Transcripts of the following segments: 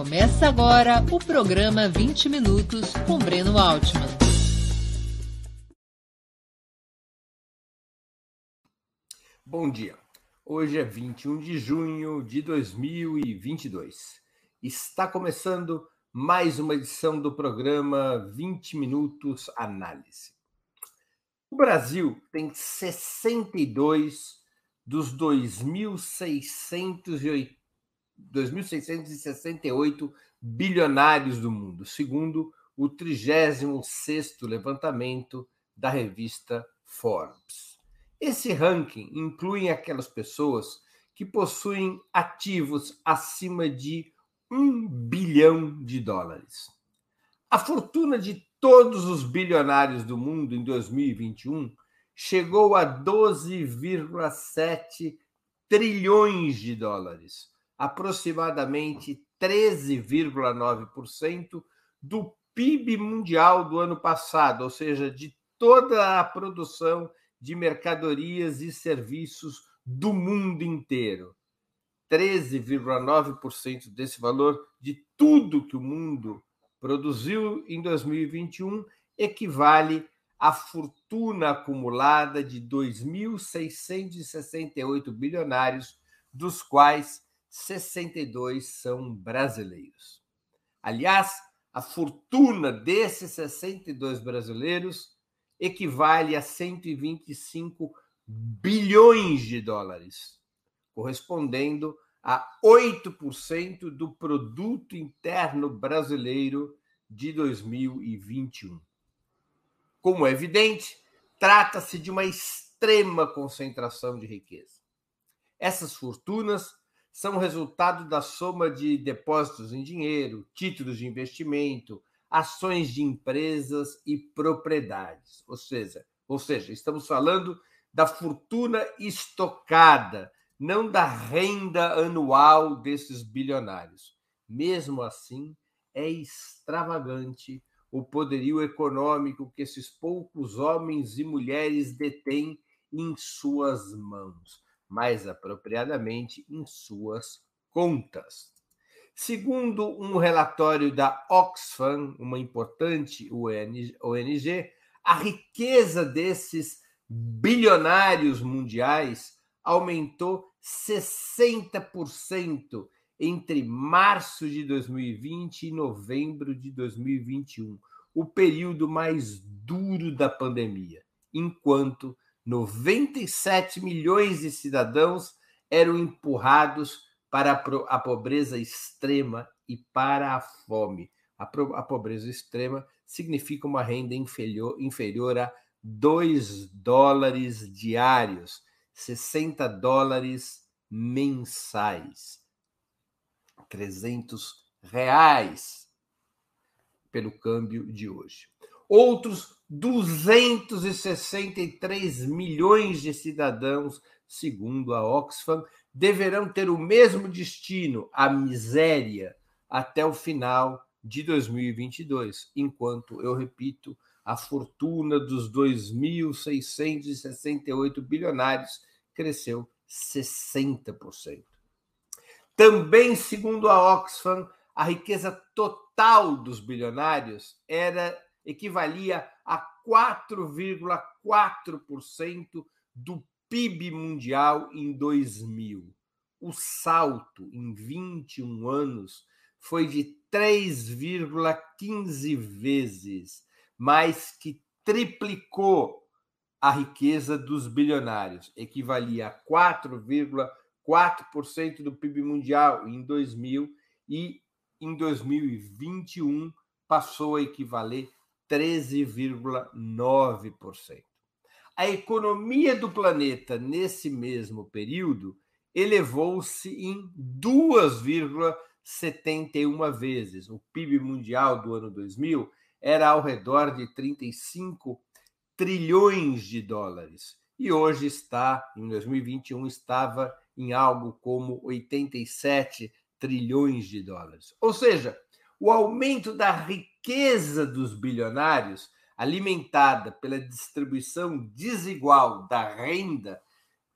Começa agora o programa 20 Minutos com Breno Altman. Bom dia. Hoje é 21 de junho de 2022. Está começando mais uma edição do programa 20 Minutos Análise. O Brasil tem 62 dos 2.668 bilionários do mundo, segundo o 36º levantamento da revista Forbes. Esse ranking inclui aquelas pessoas que possuem ativos acima de um bilhão de dólares. A fortuna de todos os bilionários do mundo em 2021 chegou a 12,7 trilhões de dólares, aproximadamente 13,9% do PIB mundial do ano passado, ou seja, de toda a produção de mercadorias e serviços do mundo inteiro. 13,9% desse valor de tudo que o mundo produziu em 2021 equivale à fortuna acumulada de 2.668 bilionários, dos quais 62 são brasileiros. Aliás, a fortuna desses 62 brasileiros equivale a 125 bilhões de dólares, correspondendo a 8% do produto interno brasileiro de 2021. Como é evidente, trata-se de uma extrema concentração de riqueza. Essas fortunas são resultado da soma de depósitos em dinheiro, títulos de investimento, ações de empresas e propriedades. Ou seja, ou seja, estamos falando da fortuna estocada, não da renda anual desses bilionários. Mesmo assim, é extravagante o poderio econômico que esses poucos homens e mulheres detêm em suas mãos, mais apropriadamente em suas contas. Segundo um relatório da Oxfam, uma importante ONG, a riqueza desses bilionários mundiais aumentou 60% entre março de 2020 e novembro de 2021, o período mais duro da pandemia, enquanto 97 milhões de cidadãos eram empurrados para a pobreza extrema e para a fome. A, pobreza extrema significa uma renda inferior, inferior a 2 dólares diários, 60 dólares mensais. 300 reais pelo câmbio de hoje. Outros 263 milhões de cidadãos, segundo a Oxfam, deverão ter o mesmo destino, a miséria, até o final de 2022, enquanto, eu repito, a fortuna dos 2.668 bilionários cresceu 60%. Também, segundo a Oxfam, a riqueza total dos bilionários era equivalia a 4,4% do PIB mundial em 2000. O salto em 21 anos foi de 3,15 vezes, mais que triplicou a riqueza dos bilionários, equivalia a 4,4% do PIB mundial em 2000 e em 2021 passou a equivaler 13,9%. A economia do planeta nesse mesmo período elevou-se em 2,71 vezes. O PIB mundial do ano 2000 era ao redor de 35 trilhões de dólares e hoje está, em 2021, estava em algo como 87 trilhões de dólares. Ou seja, o aumento da riqueza dos bilionários alimentada pela distribuição desigual da renda,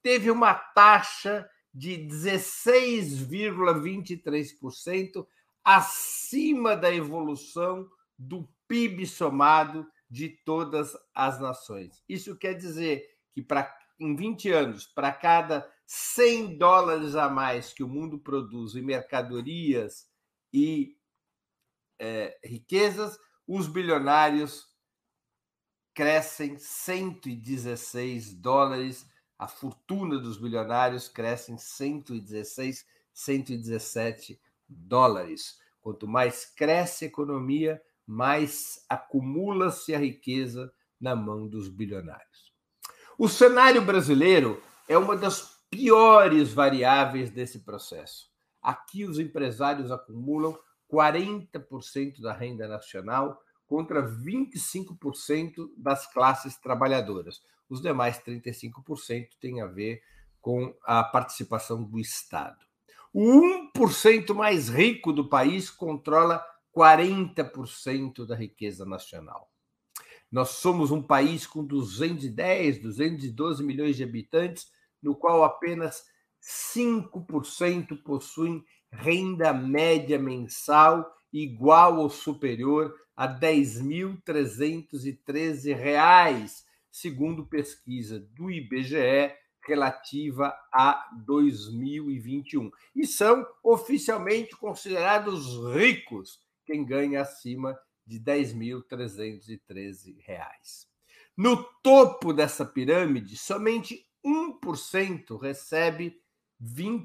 teve uma taxa de 16,23% acima da evolução do PIB somado de todas as nações. Isso quer dizer que para em 20 anos, para cada 100 dólares a mais que o mundo produz em mercadorias e é, riquezas, os bilionários crescem 116 dólares, a fortuna dos bilionários cresce em 116, 117 dólares. Quanto mais cresce a economia, mais acumula-se a riqueza na mão dos bilionários. O cenário brasileiro é uma das piores variáveis desse processo. Aqui os empresários acumulam 40% da renda nacional contra 25% das classes trabalhadoras. Os demais 35% têm a ver com a participação do Estado. O 1% mais rico do país controla 40% da riqueza nacional. Nós somos um país com 210, 212 milhões de habitantes, no qual apenas 5% possuem renda média mensal igual ou superior a R$ 10.313, segundo pesquisa do IBGE relativa a 2021. E são oficialmente considerados ricos quem ganha acima de R$ 10.313. No topo dessa pirâmide, somente 1% recebe R$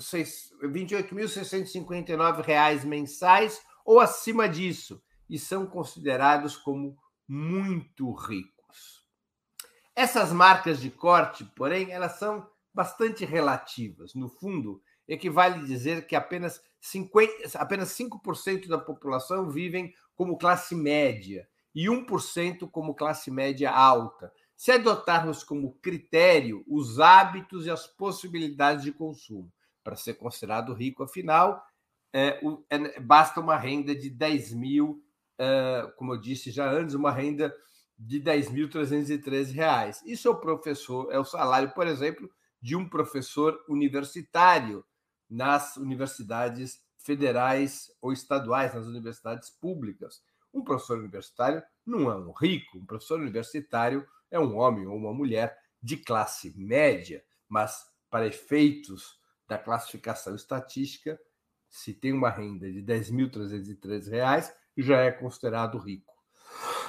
28.659 mensais ou acima disso e são considerados como muito ricos. Essas marcas de corte, porém, elas são bastante relativas. No fundo, equivale dizer que apenas, 50, apenas 5% da população vivem como classe média e 1% como classe média alta. Se adotarmos como critério os hábitos e as possibilidades de consumo, para ser considerado rico, afinal, é, é, basta uma renda de 10 mil, é, como eu disse já antes, uma renda de 10.313 reais. Isso é o professor, é o salário, por exemplo, de um professor universitário nas universidades federais ou estaduais, nas universidades públicas. Um professor universitário não é um rico, um professor universitário é um homem ou uma mulher de classe média, mas para efeitos da classificação estatística, se tem uma renda de R$ 10.313, já é considerado rico.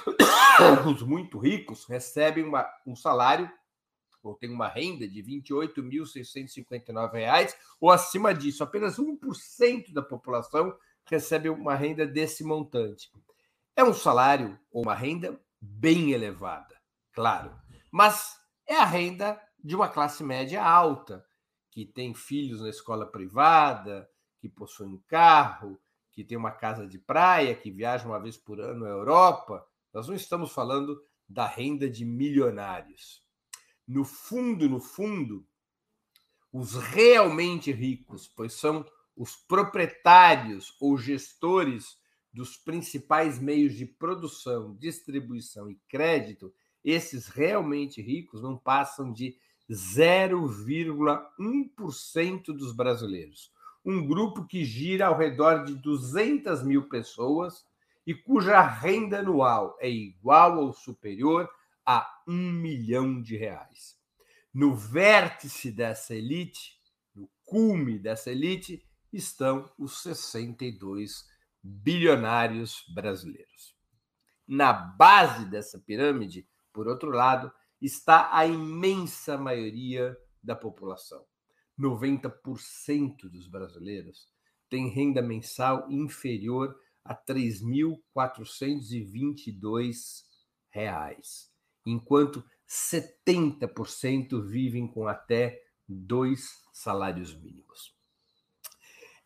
Os muito ricos recebem uma, um salário ou tem uma renda de R$ 28.659 ou acima disso. Apenas 1% da população recebe uma renda desse montante. É um salário ou uma renda bem elevada, claro, mas é a renda de uma classe média alta, que tem filhos na escola privada, que possui um carro, que tem uma casa de praia, que viaja uma vez por ano à Europa. Nós não estamos falando da renda de milionários no fundo, no fundo, os realmente ricos, pois são os proprietários ou gestores dos principais meios de produção, distribuição e crédito, esses realmente ricos não passam de 0,1% dos brasileiros. Um grupo que gira ao redor de 200 mil pessoas e cuja renda anual é igual ou superior a um milhão de reais. No vértice dessa elite, no cume dessa elite, estão os 62 bilionários brasileiros. Na base dessa pirâmide, por outro lado, está a imensa maioria da população. 90% dos brasileiros tem renda mensal inferior a R$ 3.422 enquanto 70% vivem com até dois salários mínimos.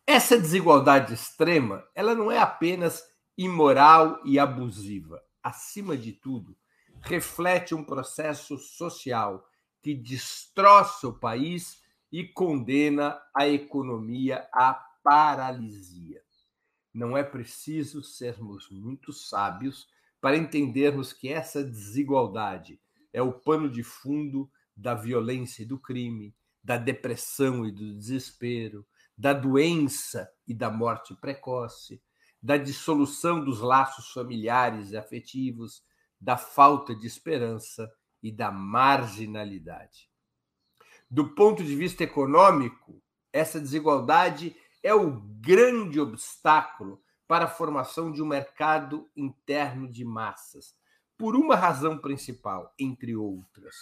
Essa desigualdade extrema, ela não é apenas imoral e abusiva. Acima de tudo, reflete um processo social que destroça o país e condena a economia à paralisia. Não é preciso sermos muito sábios para entendermos que essa desigualdade é o pano de fundo da violência e do crime, da depressão e do desespero, da doença e da morte precoce, da dissolução dos laços familiares e afetivos, da falta de esperança e da marginalidade. Do ponto de vista econômico, essa desigualdade é o grande obstáculo para a formação de um mercado interno de massas, por uma razão principal, entre outras.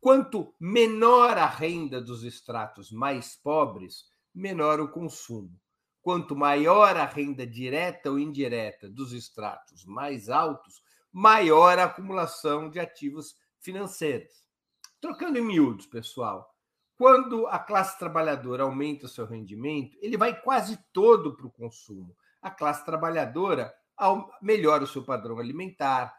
Quanto menor a renda dos estratos mais pobres, menor o consumo. Quanto maior a renda direta ou indireta dos estratos mais altos, maior a acumulação de ativos financeiros. Trocando em miúdos, pessoal, quando a classe trabalhadora aumenta seu rendimento, ele vai quase todo para o consumo. A classe trabalhadora melhora o seu padrão alimentar,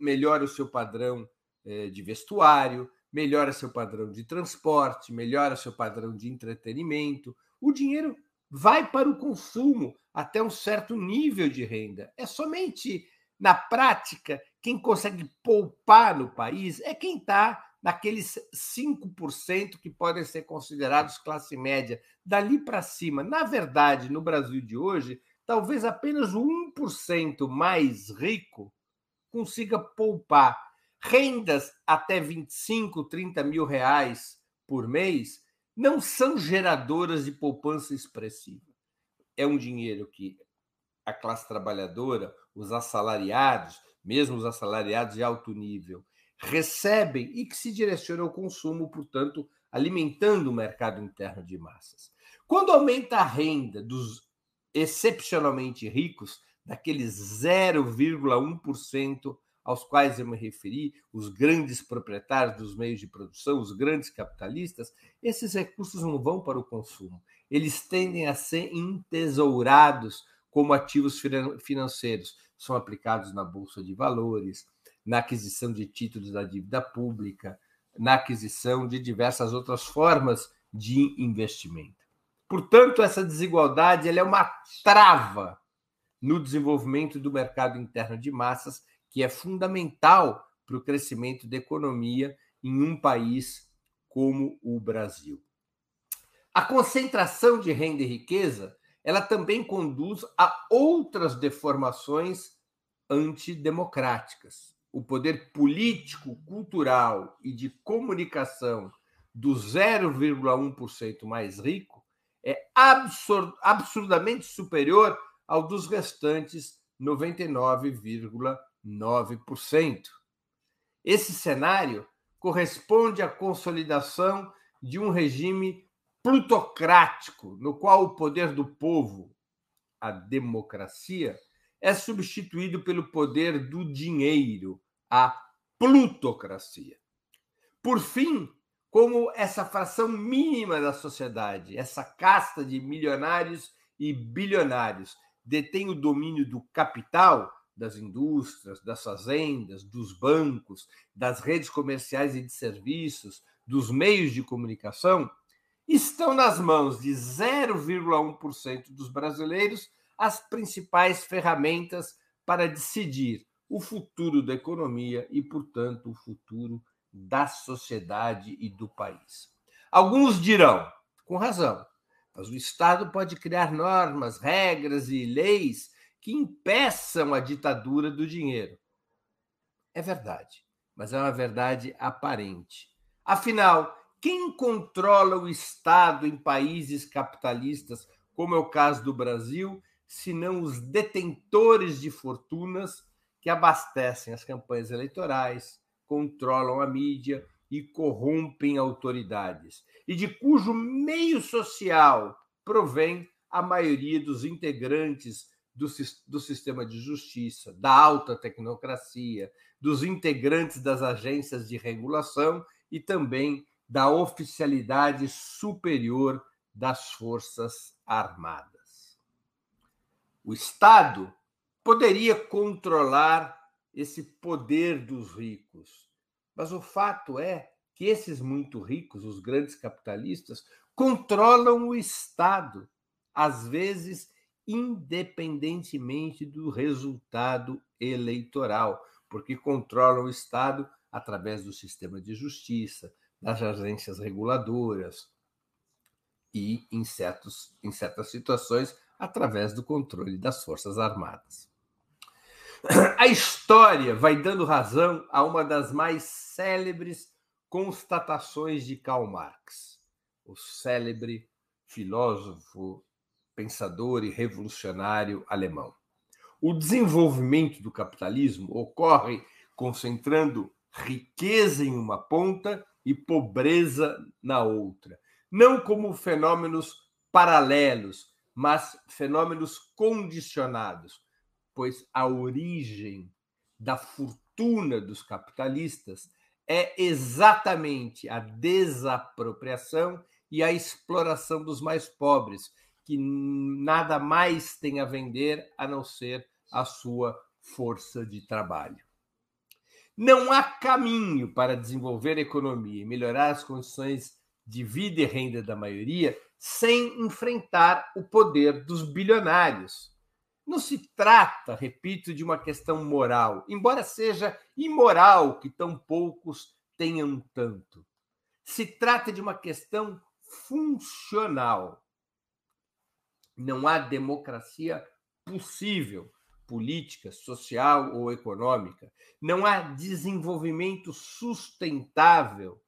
melhora o seu padrão eh, de vestuário, melhora seu padrão de transporte, melhora seu padrão de entretenimento. O dinheiro vai para o consumo até um certo nível de renda. É somente na prática quem consegue poupar no país é quem está naqueles 5% que podem ser considerados classe média, dali para cima. Na verdade, no Brasil de hoje, talvez apenas o 1% mais rico consiga poupar. Rendas até 25, 30 mil reais por mês não são geradoras de poupança expressiva. É um dinheiro que a classe trabalhadora, os assalariados, mesmo os assalariados de alto nível, recebem e que se direciona ao consumo, portanto, alimentando o mercado interno de massas. Quando aumenta a renda dos excepcionalmente ricos, daqueles 0,1% aos quais eu me referi, os grandes proprietários dos meios de produção, os grandes capitalistas, esses recursos não vão para o consumo. Eles tendem a ser entesourados como ativos financeiros. São aplicados na bolsa de valores, na aquisição de títulos da dívida pública, na aquisição de diversas outras formas de investimento. Portanto, essa desigualdade é uma trava no desenvolvimento do mercado interno de massas, que é fundamental para o crescimento da economia em um país como o Brasil. A concentração de renda e riqueza, ela também conduz a outras deformações antidemocráticas. O poder político, cultural e de comunicação do 0,1% mais rico é absurd, absurdamente superior ao dos restantes 99,9%. Esse cenário corresponde à consolidação de um regime plutocrático, no qual o poder do povo, a democracia, é substituído pelo poder do dinheiro, a plutocracia. Por fim, como essa fração mínima da sociedade, essa casta de milionários e bilionários, detém o domínio do capital, das indústrias, das fazendas, dos bancos, das redes comerciais e de serviços, dos meios de comunicação, estão nas mãos de 0,1% dos brasileiros as principais ferramentas para decidir o futuro da economia e, portanto, o futuro da sociedade e do país. Alguns dirão, com razão, mas o Estado pode criar normas, regras e leis que impeçam a ditadura do dinheiro. É verdade, mas é uma verdade aparente. Afinal, quem controla o Estado em países capitalistas, como é o caso do Brasil, senão os detentores de fortunas que abastecem as campanhas eleitorais, controlam a mídia e corrompem autoridades, e de cujo meio social provém a maioria dos integrantes do, do sistema de justiça, da alta tecnocracia, dos integrantes das agências de regulação e também da oficialidade superior das Forças Armadas. O Estado poderia controlar esse poder dos ricos, mas o fato é que esses muito ricos, os grandes capitalistas, controlam o Estado, às vezes independentemente do resultado eleitoral, porque controlam o Estado através do sistema de justiça, das agências reguladoras e em, certos, em certas situações, através do controle das Forças Armadas. A história vai dando razão a uma das mais célebres constatações de Karl Marx, o célebre filósofo, pensador e revolucionário alemão. O desenvolvimento do capitalismo ocorre concentrando riqueza em uma ponta e pobreza na outra, não como fenômenos paralelos, mas fenômenos condicionados, pois a origem da fortuna dos capitalistas é exatamente a desapropriação e a exploração dos mais pobres, que nada mais tem a vender a não ser a sua força de trabalho. Não há caminho para desenvolver a economia e melhorar as condições de vida e renda da maioria sem enfrentar o poder dos bilionários. Não se trata, repito, de uma questão moral, embora seja imoral que tão poucos tenham tanto. Se trata de uma questão funcional. Não há democracia possível política, social ou econômica. Não há desenvolvimento sustentável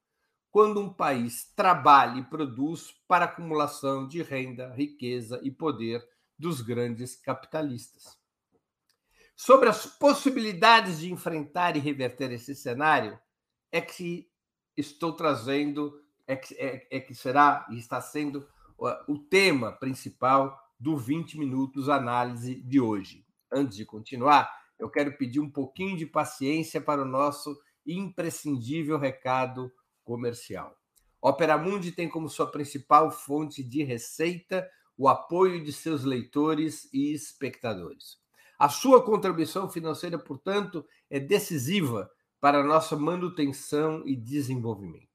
quando um país trabalha e produz para acumulação de renda, riqueza e poder dos grandes capitalistas. Sobre as possibilidades de enfrentar e reverter esse cenário, é que estou trazendo, é que, é, é que será e está sendo o tema principal do 20 Minutos Análise de hoje antes de continuar, eu quero pedir um pouquinho de paciência para o nosso imprescindível recado comercial. Opera Mundi tem como sua principal fonte de receita o apoio de seus leitores e espectadores. A sua contribuição financeira, portanto, é decisiva para a nossa manutenção e desenvolvimento.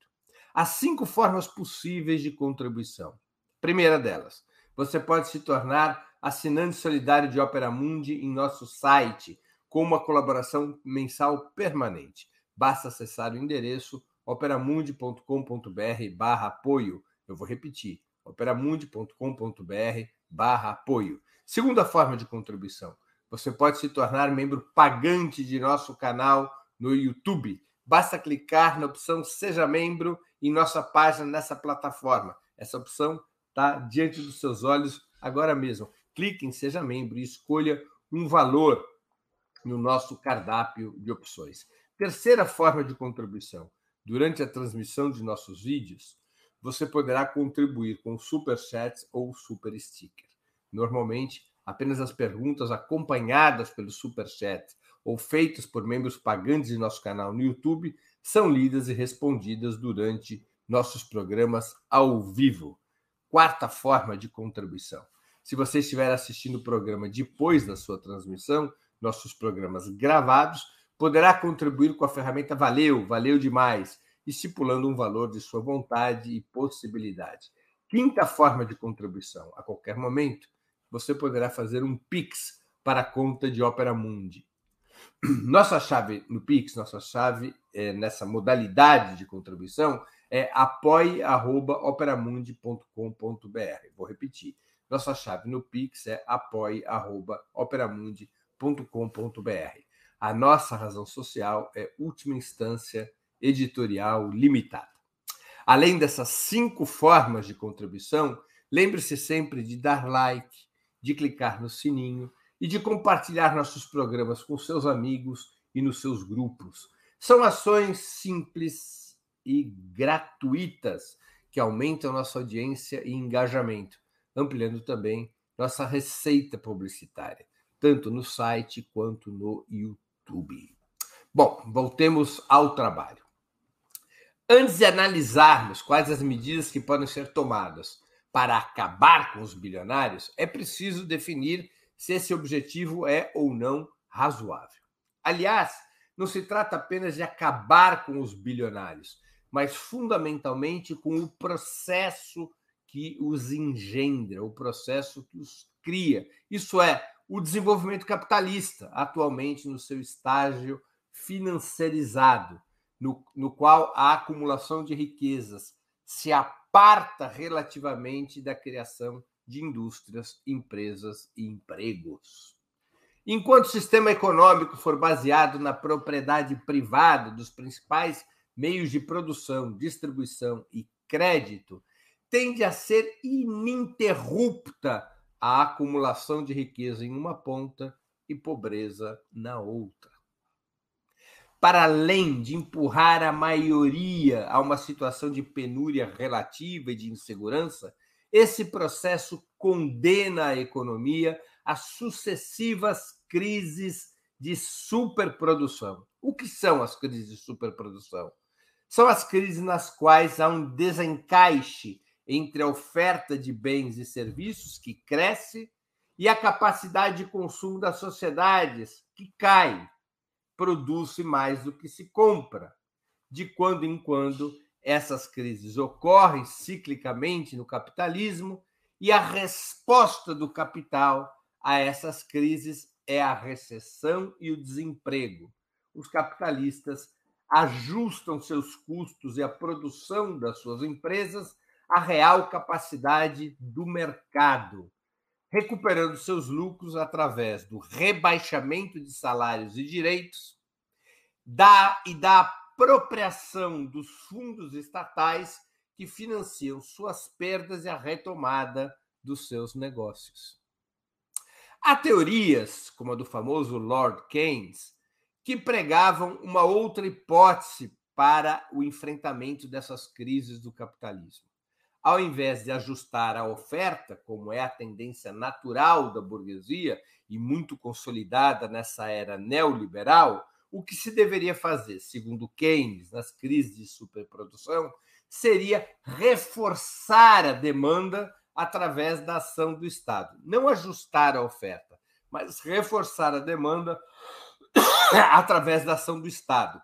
Há cinco formas possíveis de contribuição. Primeira delas, você pode se tornar assinante solidário de Opera Mundi em nosso site, com uma colaboração mensal permanente. Basta acessar o endereço operamundi.com.br barra apoio. Eu vou repetir, operamundi.com.br barra apoio. Segunda forma de contribuição, você pode se tornar membro pagante de nosso canal no YouTube. Basta clicar na opção Seja Membro em nossa página nessa plataforma. Essa opção está diante dos seus olhos agora mesmo clique em Seja Membro e escolha um valor no nosso cardápio de opções. Terceira forma de contribuição. Durante a transmissão de nossos vídeos, você poderá contribuir com super chats ou super sticker. Normalmente, apenas as perguntas acompanhadas pelo super chat ou feitas por membros pagantes de nosso canal no YouTube são lidas e respondidas durante nossos programas ao vivo. Quarta forma de contribuição se você estiver assistindo o programa depois da sua transmissão, nossos programas gravados, poderá contribuir com a ferramenta Valeu, valeu demais, estipulando um valor de sua vontade e possibilidade. Quinta forma de contribuição: a qualquer momento, você poderá fazer um Pix para a conta de Opera Mundi. Nossa chave no Pix, nossa chave é, nessa modalidade de contribuição é apoie.operamundi.com.br. Vou repetir nossa chave no Pix é apoie.operamundi.com.br. A nossa razão social é última instância editorial limitada. Além dessas cinco formas de contribuição, lembre-se sempre de dar like, de clicar no sininho e de compartilhar nossos programas com seus amigos e nos seus grupos. São ações simples e gratuitas que aumentam nossa audiência e engajamento ampliando também nossa receita publicitária, tanto no site quanto no YouTube. Bom, voltemos ao trabalho. Antes de analisarmos quais as medidas que podem ser tomadas para acabar com os bilionários, é preciso definir se esse objetivo é ou não razoável. Aliás, não se trata apenas de acabar com os bilionários, mas fundamentalmente com o processo que os engendra, o processo que os cria. Isso é, o desenvolvimento capitalista, atualmente no seu estágio financiarizado, no, no qual a acumulação de riquezas se aparta relativamente da criação de indústrias, empresas e empregos. Enquanto o sistema econômico for baseado na propriedade privada dos principais meios de produção, distribuição e crédito, tende a ser ininterrupta a acumulação de riqueza em uma ponta e pobreza na outra. Para além de empurrar a maioria a uma situação de penúria relativa e de insegurança, esse processo condena a economia a sucessivas crises de superprodução. O que são as crises de superprodução? São as crises nas quais há um desencaixe entre a oferta de bens e serviços, que cresce, e a capacidade de consumo das sociedades, que cai. Produz-se mais do que se compra. De quando em quando, essas crises ocorrem ciclicamente no capitalismo, e a resposta do capital a essas crises é a recessão e o desemprego. Os capitalistas ajustam seus custos e a produção das suas empresas à real capacidade do mercado, recuperando seus lucros através do rebaixamento de salários e direitos da, e da apropriação dos fundos estatais que financiam suas perdas e a retomada dos seus negócios. Há teorias, como a do famoso Lord Keynes, que pregavam uma outra hipótese para o enfrentamento dessas crises do capitalismo. Ao invés de ajustar a oferta, como é a tendência natural da burguesia e muito consolidada nessa era neoliberal, o que se deveria fazer, segundo Keynes, nas crises de superprodução, seria reforçar a demanda através da ação do Estado. Não ajustar a oferta, mas reforçar a demanda através da ação do Estado,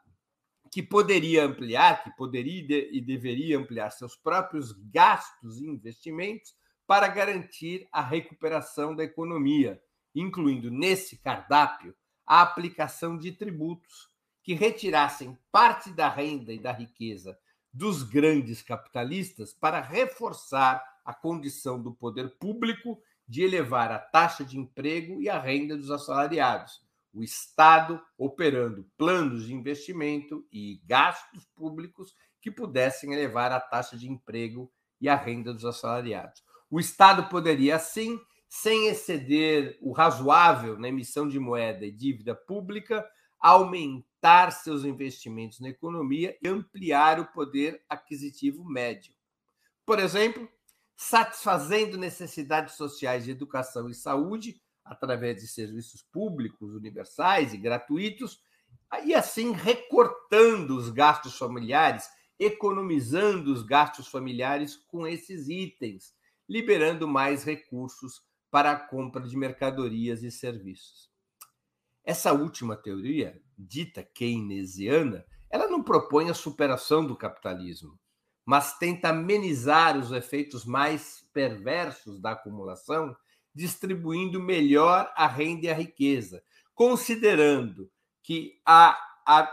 que poderia ampliar, que poderia e deveria ampliar seus próprios gastos e investimentos para garantir a recuperação da economia, incluindo nesse cardápio a aplicação de tributos que retirassem parte da renda e da riqueza dos grandes capitalistas para reforçar a condição do poder público de elevar a taxa de emprego e a renda dos assalariados, o Estado operando planos de investimento e gastos públicos que pudessem elevar a taxa de emprego e a renda dos assalariados. O Estado poderia, assim, sem exceder o razoável na emissão de moeda e dívida pública, aumentar seus investimentos na economia e ampliar o poder aquisitivo médio. Por exemplo, satisfazendo necessidades sociais de educação e saúde através de serviços públicos universais e gratuitos, e assim recortando os gastos familiares, economizando os gastos familiares com esses itens, liberando mais recursos para a compra de mercadorias e serviços. Essa última teoria, dita keynesiana, ela não propõe a superação do capitalismo, mas tenta amenizar os efeitos mais perversos da acumulação distribuindo melhor a renda e a riqueza, considerando que a, a,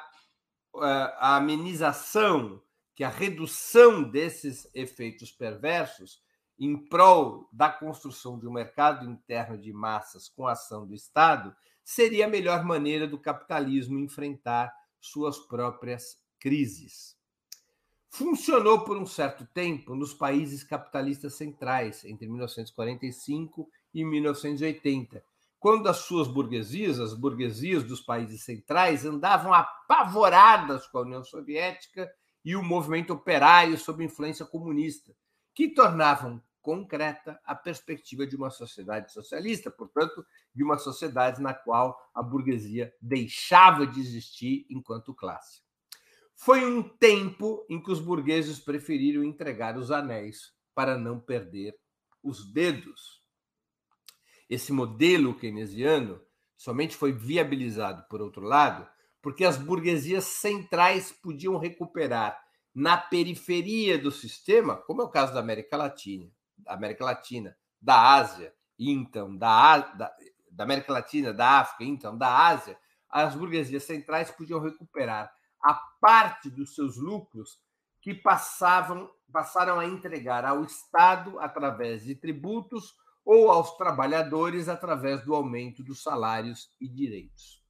a amenização, que a redução desses efeitos perversos em prol da construção de um mercado interno de massas com ação do Estado seria a melhor maneira do capitalismo enfrentar suas próprias crises. Funcionou por um certo tempo nos países capitalistas centrais, entre 1945 em 1980, quando as suas burguesias, as burguesias dos países centrais, andavam apavoradas com a União Soviética e o movimento operário sob influência comunista, que tornavam concreta a perspectiva de uma sociedade socialista, portanto, de uma sociedade na qual a burguesia deixava de existir enquanto classe. Foi um tempo em que os burgueses preferiram entregar os anéis para não perder os dedos. Esse modelo keynesiano somente foi viabilizado, por outro lado, porque as burguesias centrais podiam recuperar na periferia do sistema, como é o caso da América Latina, da América Latina, da Ásia, então da, da, da América Latina, da África, então da Ásia, as burguesias centrais podiam recuperar a parte dos seus lucros que passavam passaram a entregar ao Estado através de tributos ou aos trabalhadores através do aumento dos salários e direitos.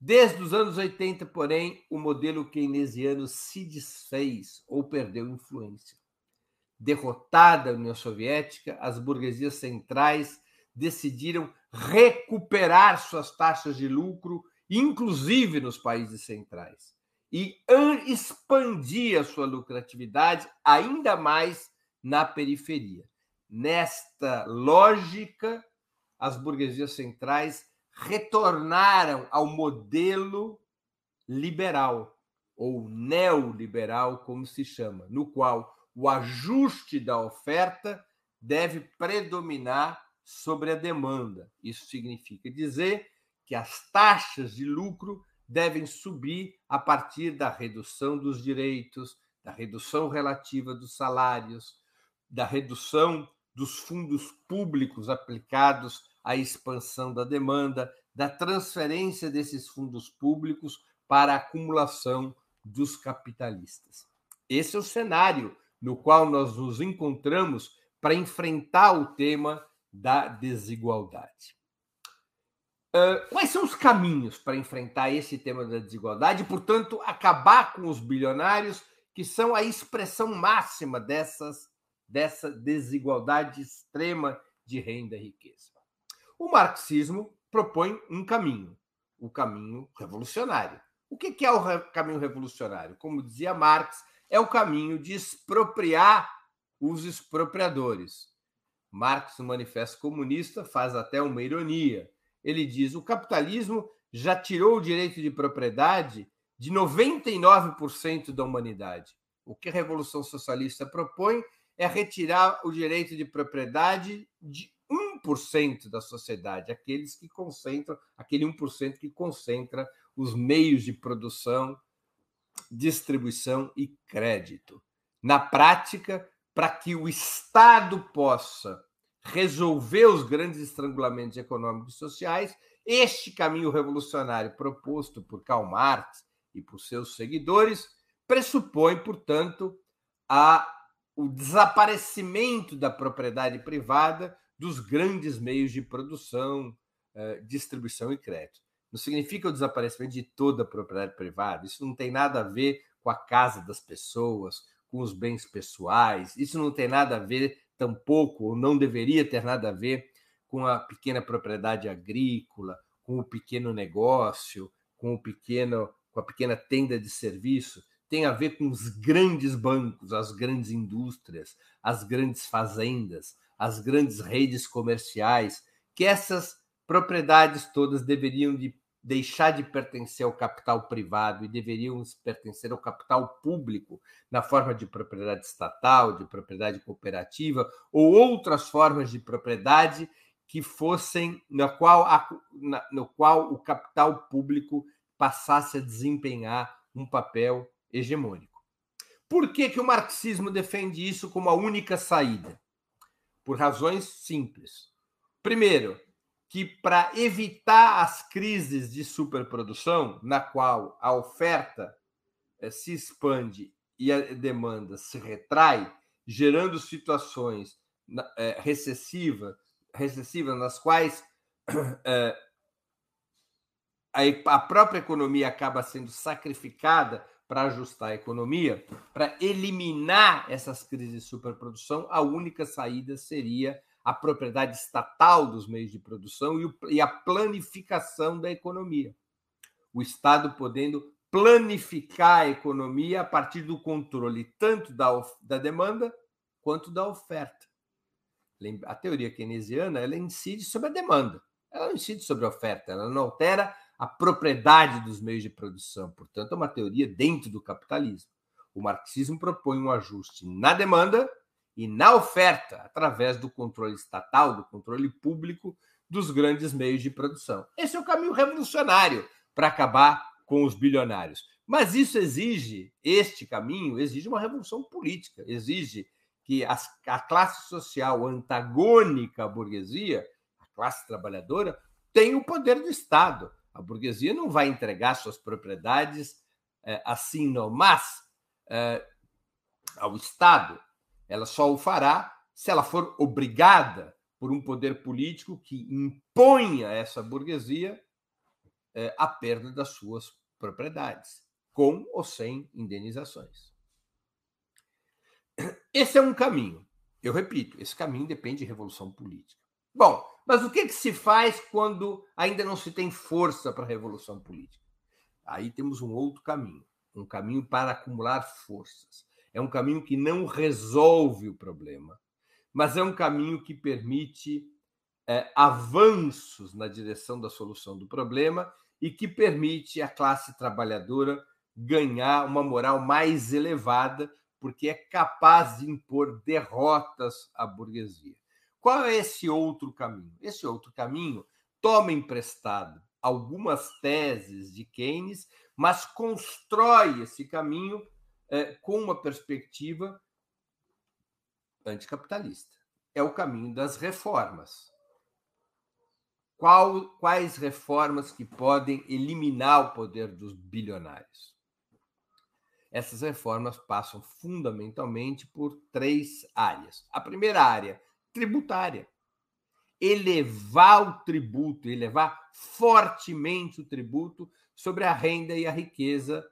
Desde os anos 80, porém, o modelo keynesiano se desfez ou perdeu influência. Derrotada a União Soviética, as burguesias centrais decidiram recuperar suas taxas de lucro, inclusive nos países centrais, e expandir a sua lucratividade ainda mais na periferia. Nesta lógica, as burguesias centrais retornaram ao modelo liberal, ou neoliberal, como se chama, no qual o ajuste da oferta deve predominar sobre a demanda. Isso significa dizer que as taxas de lucro devem subir a partir da redução dos direitos, da redução relativa dos salários, da redução dos fundos públicos aplicados à expansão da demanda, da transferência desses fundos públicos para a acumulação dos capitalistas. Esse é o cenário no qual nós nos encontramos para enfrentar o tema da desigualdade. Uh, quais são os caminhos para enfrentar esse tema da desigualdade e, portanto, acabar com os bilionários, que são a expressão máxima dessas, dessa desigualdade extrema de renda e riqueza? O marxismo propõe um caminho, o caminho revolucionário. O que é o caminho revolucionário? Como dizia Marx, é o caminho de expropriar os expropriadores. Marx, no Manifesto Comunista, faz até uma ironia. Ele diz: o capitalismo já tirou o direito de propriedade de 99% da humanidade. O que a Revolução Socialista propõe é retirar o direito de propriedade de 1% da sociedade, aqueles que concentram, aquele 1% que concentra os meios de produção, distribuição e crédito. Na prática, para que o Estado possa resolver os grandes estrangulamentos econômicos e sociais, este caminho revolucionário proposto por Karl Marx e por seus seguidores pressupõe, portanto, a, o desaparecimento da propriedade privada dos grandes meios de produção, eh, distribuição e crédito. Não significa o desaparecimento de toda a propriedade privada, isso não tem nada a ver com a casa das pessoas, com os bens pessoais. Isso não tem nada a ver, tampouco, ou não deveria ter nada a ver com a pequena propriedade agrícola, com o pequeno negócio, com o pequeno, com a pequena tenda de serviço. Tem a ver com os grandes bancos, as grandes indústrias, as grandes fazendas, as grandes redes comerciais, que essas propriedades todas deveriam de deixar de pertencer ao capital privado e deveriam pertencer ao capital público, na forma de propriedade estatal, de propriedade cooperativa ou outras formas de propriedade que fossem na qual, a, na, no qual o capital público passasse a desempenhar um papel hegemônico. Por que, que o marxismo defende isso como a única saída? Por razões simples. Primeiro, que para evitar as crises de superprodução, na qual a oferta eh, se expande e a demanda se retrai, gerando situações eh, recessivas, recessivas nas quais eh, a própria economia acaba sendo sacrificada para ajustar a economia, para eliminar essas crises de superprodução, a única saída seria a propriedade estatal dos meios de produção e a planificação da economia. O Estado podendo planificar a economia a partir do controle tanto da, da demanda quanto da oferta. A teoria keynesiana ela incide sobre a demanda, ela não incide sobre a oferta, ela não altera a propriedade dos meios de produção. Portanto, é uma teoria dentro do capitalismo. O marxismo propõe um ajuste na demanda e na oferta, através do controle estatal, do controle público dos grandes meios de produção. Esse é o caminho revolucionário para acabar com os bilionários. Mas isso exige, este caminho exige uma revolução política, exige que as, a classe social antagônica à burguesia, a classe trabalhadora, tenha o poder do Estado. A burguesia não vai entregar suas propriedades é, assim, não, mas é, ao Estado. Ela só o fará se ela for obrigada por um poder político que imponha a essa burguesia é, a perda das suas propriedades, com ou sem indenizações. Esse é um caminho. Eu repito, esse caminho depende de revolução política. Bom, mas o que, que se faz quando ainda não se tem força para a revolução política? Aí temos um outro caminho, um caminho para acumular forças. É um caminho que não resolve o problema, mas é um caminho que permite é, avanços na direção da solução do problema e que permite à classe trabalhadora ganhar uma moral mais elevada, porque é capaz de impor derrotas à burguesia. Qual é esse outro caminho? Esse outro caminho toma emprestado algumas teses de Keynes, mas constrói esse caminho é, com uma perspectiva anticapitalista. É o caminho das reformas. Qual, quais reformas que podem eliminar o poder dos bilionários? Essas reformas passam fundamentalmente por três áreas. A primeira área, tributária. Elevar o tributo, elevar fortemente o tributo sobre a renda e a riqueza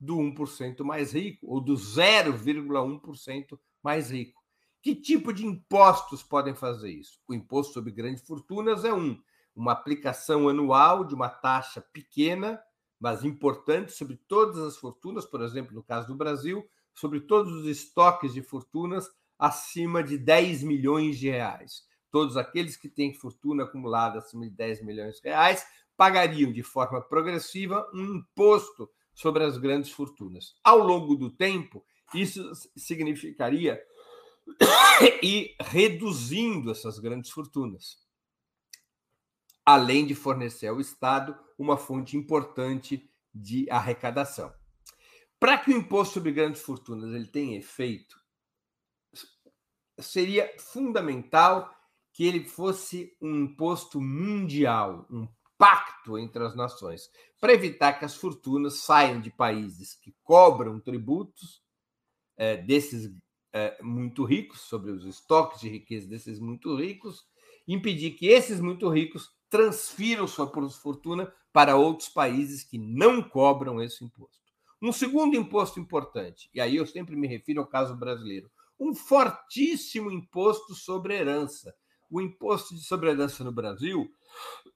do 1% mais rico, ou do 0,1% mais rico. Que tipo de impostos podem fazer isso? O imposto sobre grandes fortunas é um, uma aplicação anual de uma taxa pequena, mas importante, sobre todas as fortunas, por exemplo, no caso do Brasil, sobre todos os estoques de fortunas acima de 10 milhões de reais. Todos aqueles que têm fortuna acumulada acima de 10 milhões de reais pagariam de forma progressiva um imposto sobre as grandes fortunas. Ao longo do tempo, isso significaria e reduzindo essas grandes fortunas, além de fornecer ao Estado uma fonte importante de arrecadação. Para que o imposto sobre grandes fortunas ele tenha efeito, seria fundamental que ele fosse um imposto mundial, um pacto entre as nações, para evitar que as fortunas saiam de países que cobram tributos é, desses é, muito ricos, sobre os estoques de riqueza desses muito ricos, impedir que esses muito ricos transfiram sua fortuna para outros países que não cobram esse imposto. Um segundo imposto importante, e aí eu sempre me refiro ao caso brasileiro, um fortíssimo imposto sobre herança. O imposto de sobre herança no Brasil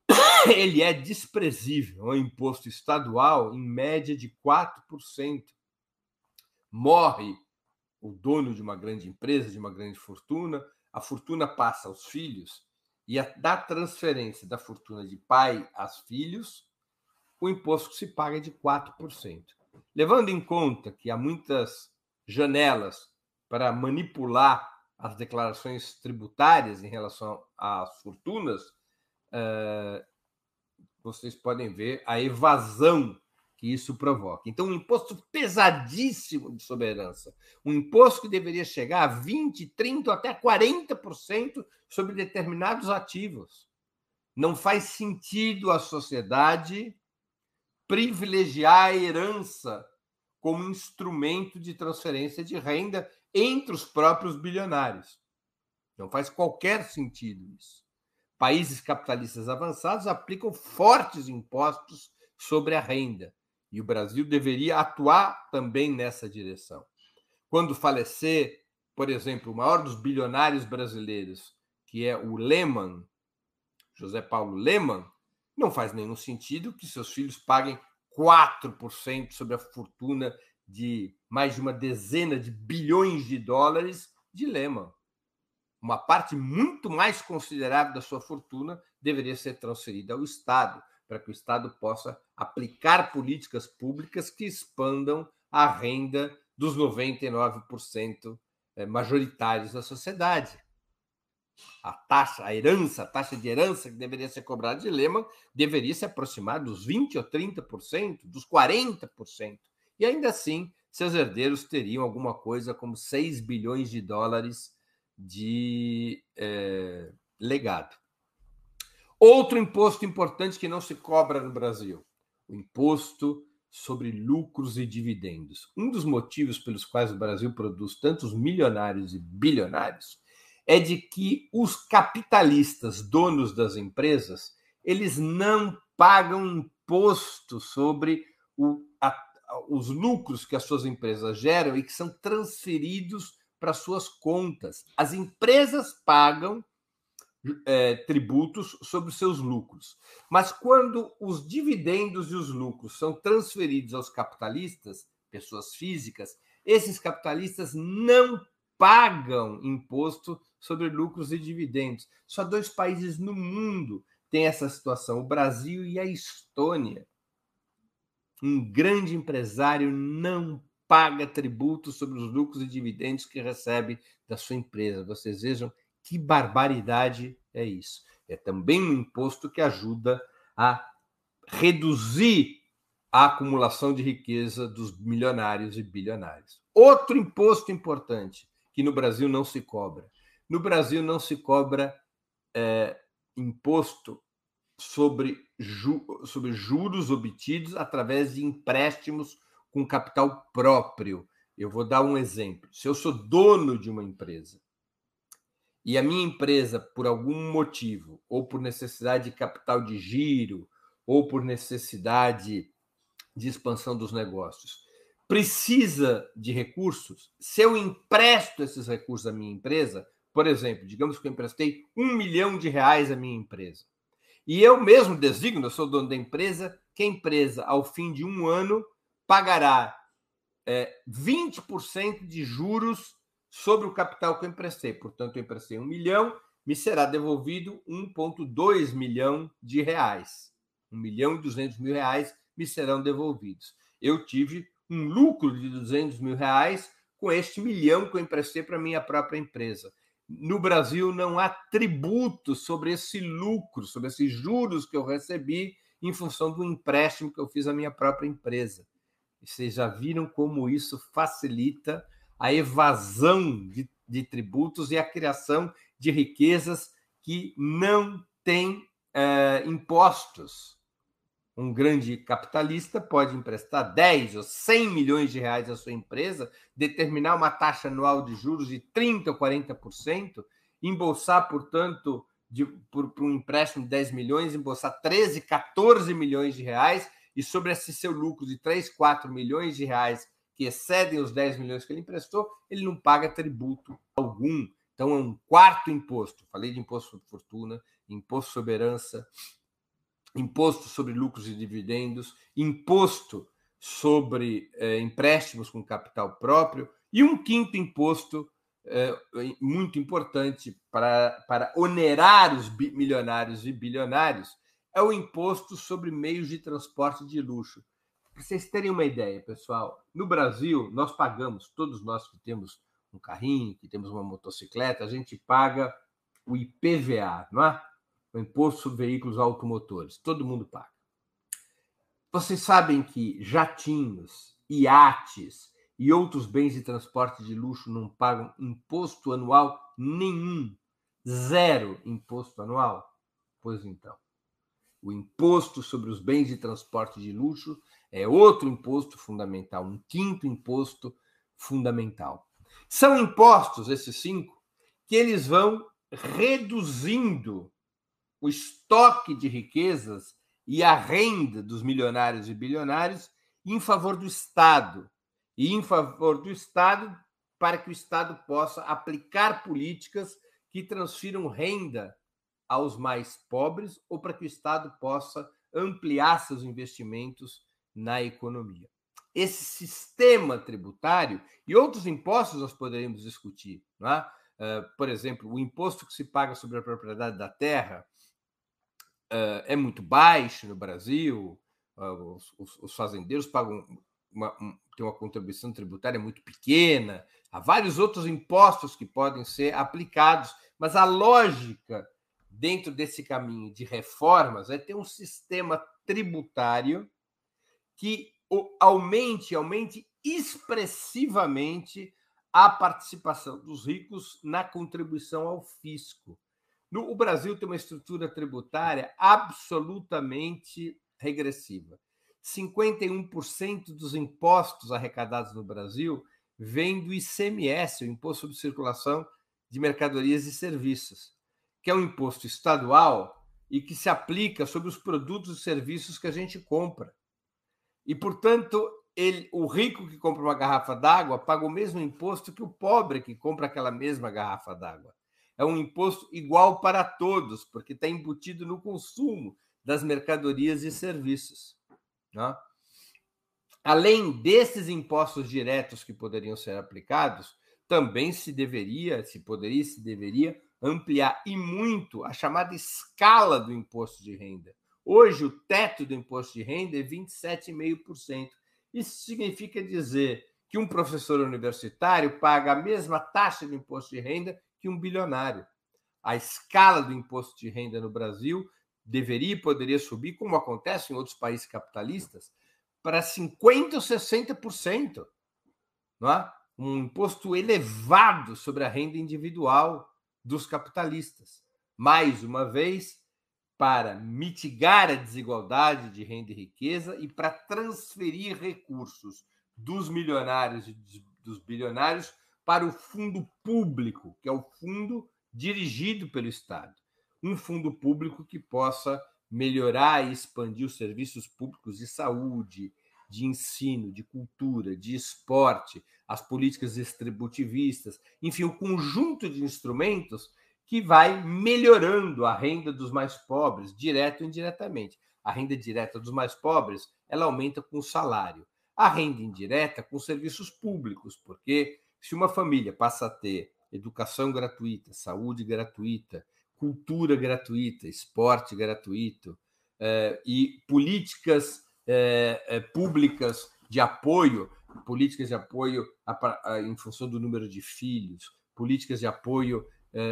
ele é desprezível, é um imposto estadual em média de 4%. Morre o dono de uma grande empresa, de uma grande fortuna, a fortuna passa aos filhos, e a, da transferência da fortuna de pai a filhos, o imposto se paga é de 4%. Levando em conta que há muitas janelas para manipular as declarações tributárias em relação às fortunas, uh, vocês podem ver a evasão que isso provoca. Então, um imposto pesadíssimo de soberança, um imposto que deveria chegar a 20, 30 até 40% sobre determinados ativos. Não faz sentido a sociedade privilegiar a herança como instrumento de transferência de renda entre os próprios bilionários. Não faz qualquer sentido isso. Países capitalistas avançados aplicam fortes impostos sobre a renda e o Brasil deveria atuar também nessa direção. Quando falecer, por exemplo, o maior dos bilionários brasileiros, que é o Lehman, José Paulo Lehman, não faz nenhum sentido que seus filhos paguem 4% sobre a fortuna de mais de uma dezena de bilhões de dólares de Lehman. Uma parte muito mais considerável da sua fortuna deveria ser transferida ao Estado, para que o Estado possa aplicar políticas públicas que expandam a renda dos 99% eh, majoritários da sociedade. A taxa, a herança, a taxa de herança que deveria ser cobrada de Lehman deveria se aproximar dos 20 ou 30%, dos 40%. E ainda assim, seus herdeiros teriam alguma coisa como 6 bilhões de dólares de é, legado. Outro imposto importante que não se cobra no Brasil, o imposto sobre lucros e dividendos. Um dos motivos pelos quais o Brasil produz tantos milionários e bilionários é de que os capitalistas, donos das empresas, eles não pagam imposto sobre o, a, os lucros que as suas empresas geram e que são transferidos para suas contas. As empresas pagam é, tributos sobre seus lucros. Mas quando os dividendos e os lucros são transferidos aos capitalistas, pessoas físicas, esses capitalistas não pagam imposto sobre lucros e dividendos. Só dois países no mundo têm essa situação: o Brasil e a Estônia. Um grande empresário não paga tributo sobre os lucros e dividendos que recebe da sua empresa. Vocês vejam que barbaridade é isso? É também um imposto que ajuda a reduzir a acumulação de riqueza dos milionários e bilionários. Outro imposto importante que no Brasil não se cobra. No Brasil não se cobra é, imposto sobre, ju sobre juros obtidos através de empréstimos com capital próprio. Eu vou dar um exemplo. Se eu sou dono de uma empresa e a minha empresa, por algum motivo, ou por necessidade de capital de giro, ou por necessidade de expansão dos negócios, precisa de recursos, se eu empresto esses recursos à minha empresa, por exemplo, digamos que eu emprestei um milhão de reais à minha empresa, e eu mesmo designo, eu sou dono da empresa, que a empresa, ao fim de um ano, pagará é, 20% de juros sobre o capital que eu emprestei. Portanto, eu emprestei um milhão, me será devolvido 1,2 milhão de reais. 1 milhão e 200 mil reais me serão devolvidos. Eu tive um lucro de 200 mil reais com este milhão que eu emprestei para minha própria empresa. No Brasil, não há tributo sobre esse lucro, sobre esses juros que eu recebi em função do empréstimo que eu fiz à minha própria empresa. Vocês já viram como isso facilita a evasão de, de tributos e a criação de riquezas que não têm é, impostos. Um grande capitalista pode emprestar 10 ou 100 milhões de reais à sua empresa, determinar uma taxa anual de juros de 30% ou 40%, embolsar, portanto, de, por, por um empréstimo de 10 milhões, embolsar 13, 14 milhões de reais, e sobre esse seu lucro de 3, 4 milhões de reais que excedem os 10 milhões que ele emprestou, ele não paga tributo algum. Então, é um quarto imposto. Falei de imposto sobre fortuna, imposto sobre herança, imposto sobre lucros e dividendos, imposto sobre é, empréstimos com capital próprio e um quinto imposto é, muito importante para, para onerar os milionários e bilionários é o imposto sobre meios de transporte de luxo. Para vocês terem uma ideia, pessoal, no Brasil, nós pagamos, todos nós que temos um carrinho, que temos uma motocicleta, a gente paga o IPVA, não é? O Imposto sobre Veículos Automotores. Todo mundo paga. Vocês sabem que jatinhos, iates e outros bens de transporte de luxo não pagam imposto anual nenhum. Zero imposto anual? Pois então. O imposto sobre os bens de transporte de luxo é outro imposto fundamental, um quinto imposto fundamental. São impostos, esses cinco, que eles vão reduzindo o estoque de riquezas e a renda dos milionários e bilionários em favor do Estado. E em favor do Estado, para que o Estado possa aplicar políticas que transfiram renda aos mais pobres ou para que o Estado possa ampliar seus investimentos na economia. Esse sistema tributário e outros impostos nós poderíamos discutir. Não é? Uh, por exemplo, o imposto que se paga sobre a propriedade da terra uh, é muito baixo no Brasil, uh, os, os, os, fazendeiros pagam uma, um, têm uma contribuição tributária muito pequena, há vários outros impostos que podem ser aplicados, mas a lógica dentro desse caminho de reformas é ter um sistema tributário que aumente, aumente expressivamente a participação dos ricos na contribuição ao fisco. No, o Brasil tem uma estrutura tributária absolutamente regressiva. 51% dos impostos arrecadados no Brasil vem do ICMS, o Imposto sobre Circulação de Mercadorias e Serviços, que é um imposto estadual e que se aplica sobre os produtos e serviços que a gente compra. E, portanto, ele, o rico que compra uma garrafa d'água paga o mesmo imposto que o pobre que compra aquela mesma garrafa d'água. É um imposto igual para todos, porque está embutido no consumo das mercadorias e serviços. Né? Além desses impostos diretos que poderiam ser aplicados, também se deveria, se poderia, se deveria ampliar e muito a chamada escala do imposto de renda. Hoje, o teto do imposto de renda é 27,5%. Isso significa dizer que um professor universitário paga a mesma taxa de imposto de renda que um bilionário. A escala do imposto de renda no Brasil deveria e poderia subir, como acontece em outros países capitalistas, para 50% ou 60%. Não é? Um imposto elevado sobre a renda individual dos capitalistas. Mais uma vez, para mitigar a desigualdade de renda e riqueza e para transferir recursos dos milionários e dos bilionários para o fundo público, que é o fundo dirigido pelo Estado. Um fundo público que possa melhorar e expandir os serviços públicos de saúde, de ensino, de cultura, de esporte, as políticas distributivistas, enfim, o conjunto de instrumentos que vai melhorando a renda dos mais pobres, direto ou indiretamente. A renda direta dos mais pobres, ela aumenta com o salário. A renda indireta com serviços públicos, porque se uma família passa a ter educação gratuita, saúde gratuita, cultura gratuita, esporte gratuito eh, e políticas eh, eh, públicas de apoio, políticas de apoio a, a, em função do número de filhos, políticas de apoio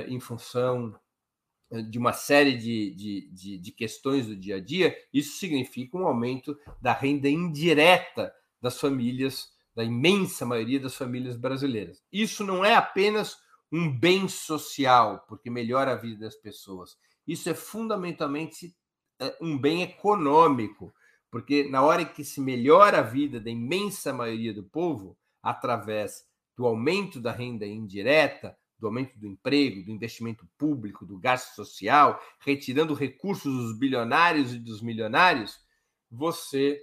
em função de uma série de, de, de, de, questões do dia a dia, isso significa um aumento da renda indireta das famílias, da imensa maioria das famílias brasileiras. Isso não é apenas um bem social, porque melhora a vida das pessoas. Isso é fundamentalmente é, um bem econômico, porque na hora que se melhora a vida da imensa maioria do povo, através do aumento da renda indireta, do aumento do emprego, do investimento público, do gasto social, retirando recursos dos bilionários e dos milionários, você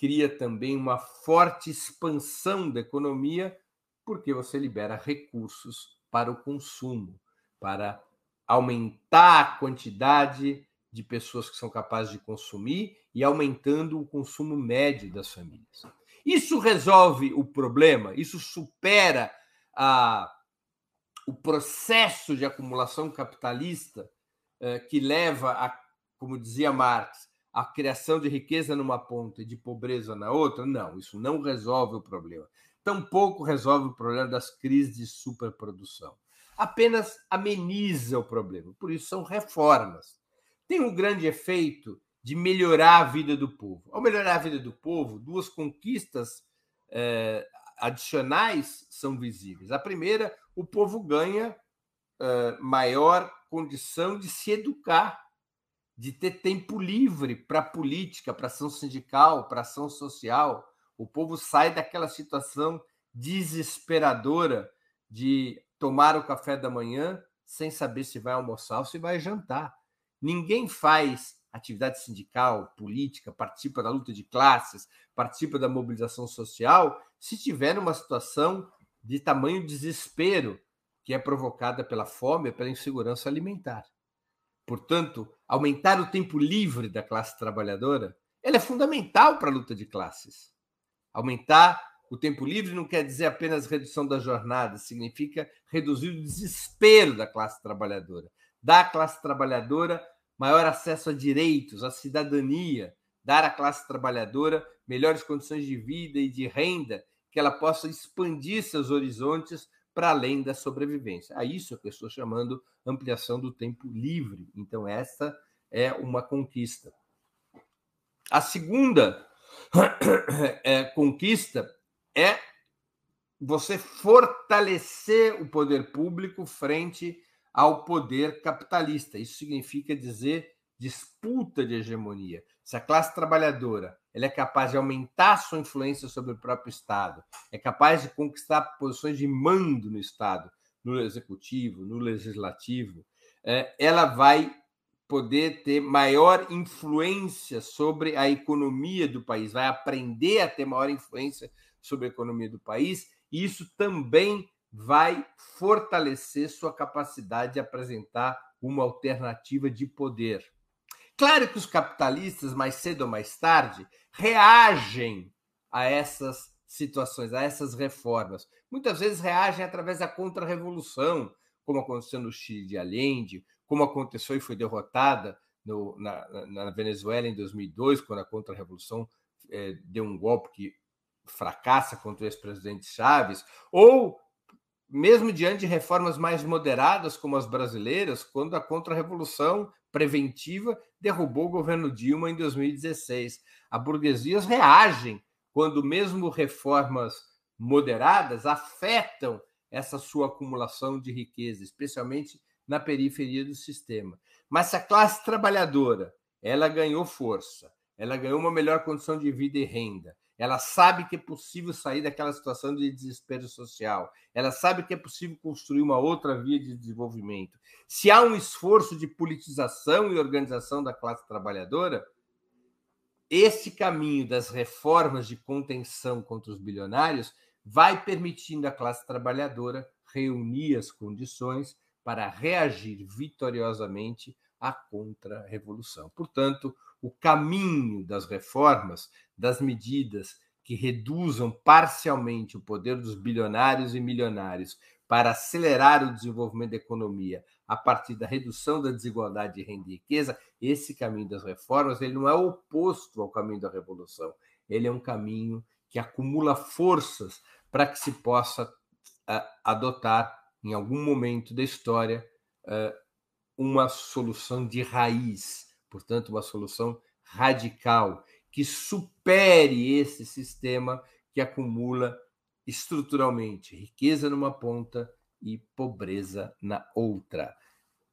cria também uma forte expansão da economia, porque você libera recursos para o consumo, para aumentar a quantidade de pessoas que são capazes de consumir e aumentando o consumo médio das famílias. Isso resolve o problema, isso supera a, o processo de acumulação capitalista eh, que leva a, como dizia Marx, a criação de riqueza numa ponta e de pobreza na outra? Não, isso não resolve o problema tampouco resolve o problema das crises de superprodução. Apenas ameniza o problema. Por isso, são reformas. Tem um grande efeito de melhorar a vida do povo. Ao melhorar a vida do povo, duas conquistas eh, adicionais são visíveis. A primeira, o povo ganha eh, maior condição de se educar, de ter tempo livre para política, para ação sindical, para ação social o povo sai daquela situação desesperadora de tomar o café da manhã sem saber se vai almoçar ou se vai jantar. Ninguém faz atividade sindical, política, participa da luta de classes, participa da mobilização social, se tiver uma situação de tamanho desespero que é provocada pela fome pela insegurança alimentar. Portanto, aumentar o tempo livre da classe trabalhadora, ela é fundamental para a luta de classes. Aumentar o tempo livre não quer dizer apenas redução da jornada, significa reduzir o desespero da classe trabalhadora. Dar à classe trabalhadora maior acesso a direitos, à cidadania, dar à classe trabalhadora melhores condições de vida e de renda, que ela possa expandir seus horizontes para além da sobrevivência. A isso que eu estou chamando ampliação do tempo livre. Então, essa é uma conquista. A segunda é, conquista é você fortalecer o poder público frente ao poder capitalista. Isso significa dizer disputa de hegemonia. Se a classe trabalhadora ela é capaz de aumentar sua influência sobre o próprio Estado, é capaz de conquistar posições de mando no Estado, no executivo, no legislativo, é, ela vai poder ter maior influência sobre a economia do país, vai aprender a ter maior influência sobre a economia do país, e isso também vai fortalecer sua capacidade de apresentar uma alternativa de poder. Claro que os capitalistas, mais cedo ou mais tarde, reagem a essas situações, a essas reformas. Muitas vezes reagem através da contra-revolução, como aconteceu no Chile de Allende, como aconteceu e foi derrotada no, na, na, Venezuela em 2002, quando a contra-revolução é, deu um golpe que fracassa contra o ex-presidente Chaves, ou mesmo diante de reformas mais moderadas como as brasileiras, quando a contra-revolução preventiva derrubou o governo Dilma em 2016. As burguesias reagem quando mesmo reformas moderadas afetam essa sua acumulação de riqueza, especialmente na periferia do sistema. Mas se a classe trabalhadora ela ganhou força, ela ganhou uma melhor condição de vida e renda, ela sabe que é possível sair daquela situação de desespero social, ela sabe que é possível construir uma outra via de desenvolvimento. Se há um esforço de politização e organização da classe trabalhadora, esse caminho das reformas de contenção contra os bilionários vai permitindo à classe trabalhadora reunir as condições para reagir vitoriosamente à contra-revolução. Portanto, o caminho das reformas, das medidas que reduzam parcialmente o poder dos bilionários e milionários para acelerar o desenvolvimento da economia a partir da redução da desigualdade de renda e riqueza, esse caminho das reformas ele não é oposto ao caminho da revolução. Ele é um caminho que acumula forças para que se possa uh, adotar, em algum momento da história, uh, uma solução de raiz, portanto, uma solução radical que supere esse sistema que acumula estruturalmente riqueza numa ponta e pobreza na outra.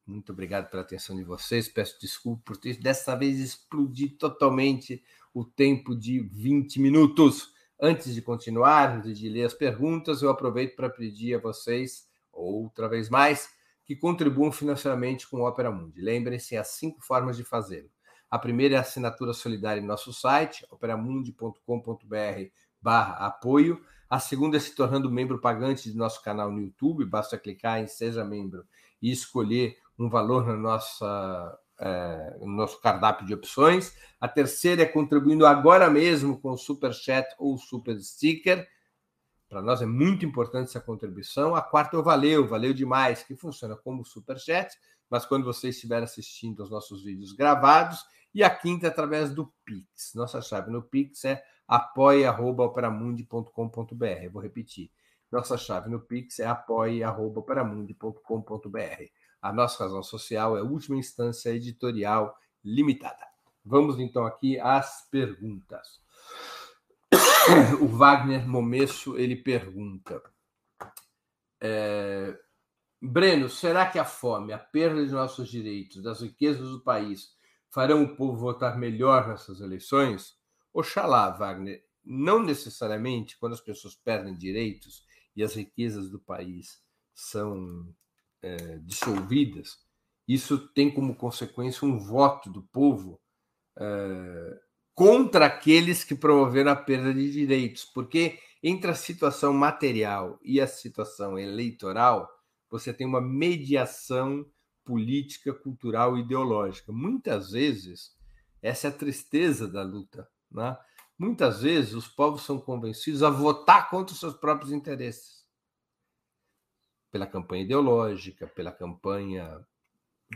Muito obrigado pela atenção de vocês. Peço desculpa por ter dessa vez explodido totalmente o tempo de 20 minutos. Antes de continuar, antes de ler as perguntas, eu aproveito para pedir a vocês, outra vez mais, que contribuam financeiramente com o Opera Mundi. Lembrem-se, há cinco formas de fazê-lo. A primeira é a assinatura solidária em nosso site, operamundi.com.br barra apoio. A segunda é se tornando membro pagante de nosso canal no YouTube. Basta clicar em Seja Membro e escolher um valor na nossa, é, no nosso cardápio de opções. A terceira é contribuindo agora mesmo com o Super Chat ou Super Sticker. Para nós é muito importante essa contribuição. A quarta é o Valeu, valeu demais, que funciona como Super Chat, mas quando você estiver assistindo aos nossos vídeos gravados. E a quinta é através do Pix. Nossa chave no Pix é apoia.operamundi.com.br. Vou repetir. Nossa chave no Pix é apoia.operamundi.com.br. A nossa razão social é última instância editorial limitada. Vamos então aqui às perguntas. O Wagner Momesso ele pergunta: é, Breno, será que a fome, a perda de nossos direitos, das riquezas do país farão o povo votar melhor nessas eleições? Oxalá, Wagner. Não necessariamente quando as pessoas perdem direitos e as riquezas do país são é, dissolvidas, isso tem como consequência um voto do povo é, contra aqueles que promoveram a perda de direitos, porque entre a situação material e a situação eleitoral, você tem uma mediação política, cultural ideológica. Muitas vezes, essa é a tristeza da luta. Né? Muitas vezes, os povos são convencidos a votar contra os seus próprios interesses pela campanha ideológica, pela campanha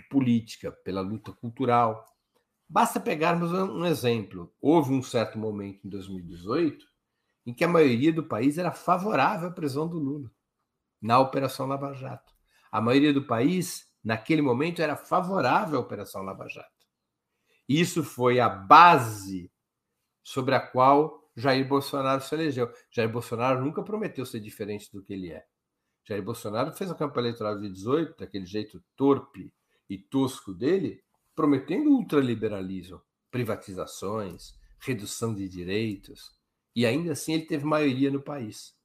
política, pela luta cultural. Basta pegarmos um exemplo. Houve um certo momento em 2018 em que a maioria do país era favorável à prisão do Lula na Operação Lava Jato. A maioria do país, naquele momento, era favorável à Operação Lava Jato. Isso foi a base sobre a qual Jair Bolsonaro se elegeu. Jair Bolsonaro nunca prometeu ser diferente do que ele é. Jair Bolsonaro fez a campanha eleitoral de 18, daquele jeito torpe e tosco dele, prometendo ultraliberalismo, privatizações, redução de direitos, e ainda assim ele teve maioria no país.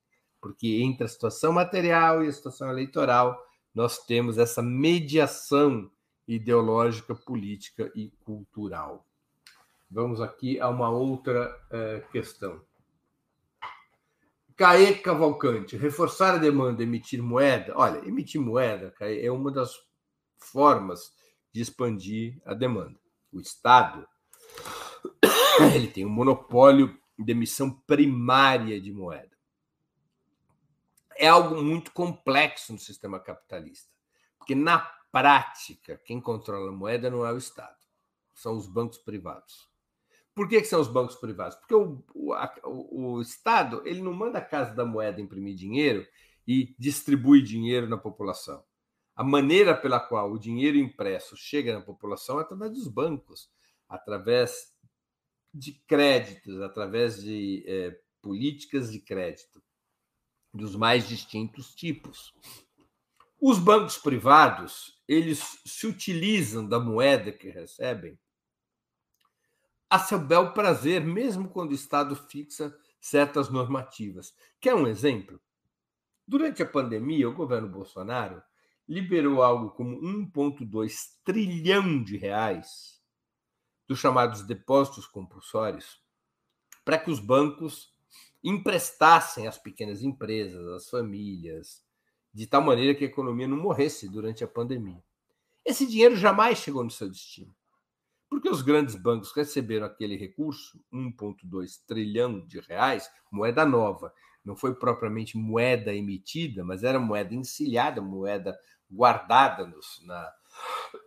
Porque entre a situação material e a situação eleitoral, nós temos essa mediação ideológica, política e cultural. Vamos aqui a uma outra eh, questão. Caê Cavalcante, reforçar a demanda, emitir moeda. Olha, emitir moeda é uma das formas de expandir a demanda. O Estado ele tem um monopólio de emissão primária de moeda. É algo muito complexo no sistema capitalista, porque na prática quem controla a moeda não é o Estado, são os bancos privados. Por que, que são os bancos privados? Porque o, o, a, o, Estado ele não manda a Casa da Moeda imprimir dinheiro e distribui dinheiro na população. A maneira pela qual o dinheiro impresso chega na população é através dos bancos, através de créditos, através de é, políticas de crédito dos mais distintos tipos. Os bancos privados, eles se utilizam da moeda que recebem a seu bel prazer, mesmo quando o Estado fixa certas normativas. Quer um exemplo? Durante a pandemia, o governo Bolsonaro liberou algo como 1,2 trilhão de reais dos chamados depósitos compulsórios para que os bancos emprestassem às pequenas empresas, às famílias, de tal maneira que a economia não morresse durante a pandemia. Esse dinheiro jamais chegou no seu destino. Porque os grandes bancos receberam aquele recurso, 1,2 trilhão de reais, moeda nova. Não foi propriamente moeda emitida, mas era moeda encilhada, moeda guardada nos, na,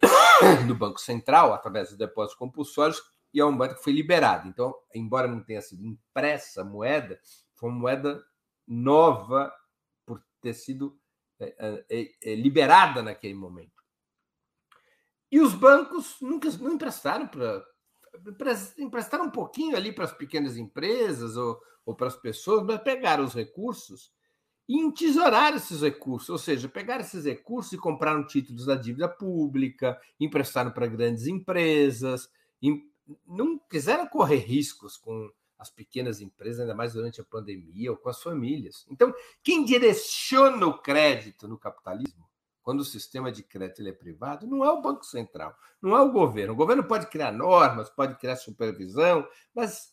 no Banco Central, através dos depósitos compulsórios, e é uma moeda que foi liberada. Então, embora não tenha sido impressa a moeda, foi uma moeda nova por ter sido é, é, é, liberada naquele momento. E os bancos nunca não emprestaram para emprestaram um pouquinho ali para as pequenas empresas ou, ou para as pessoas, mas pegaram os recursos e entesouraram esses recursos, ou seja, pegaram esses recursos e compraram títulos da dívida pública, emprestaram para grandes empresas, não quiseram correr riscos com as pequenas empresas, ainda mais durante a pandemia ou com as famílias. Então, quem direciona o crédito no capitalismo quando o sistema de crédito é privado, não é o Banco Central, não é o governo. O governo pode criar normas, pode criar supervisão, mas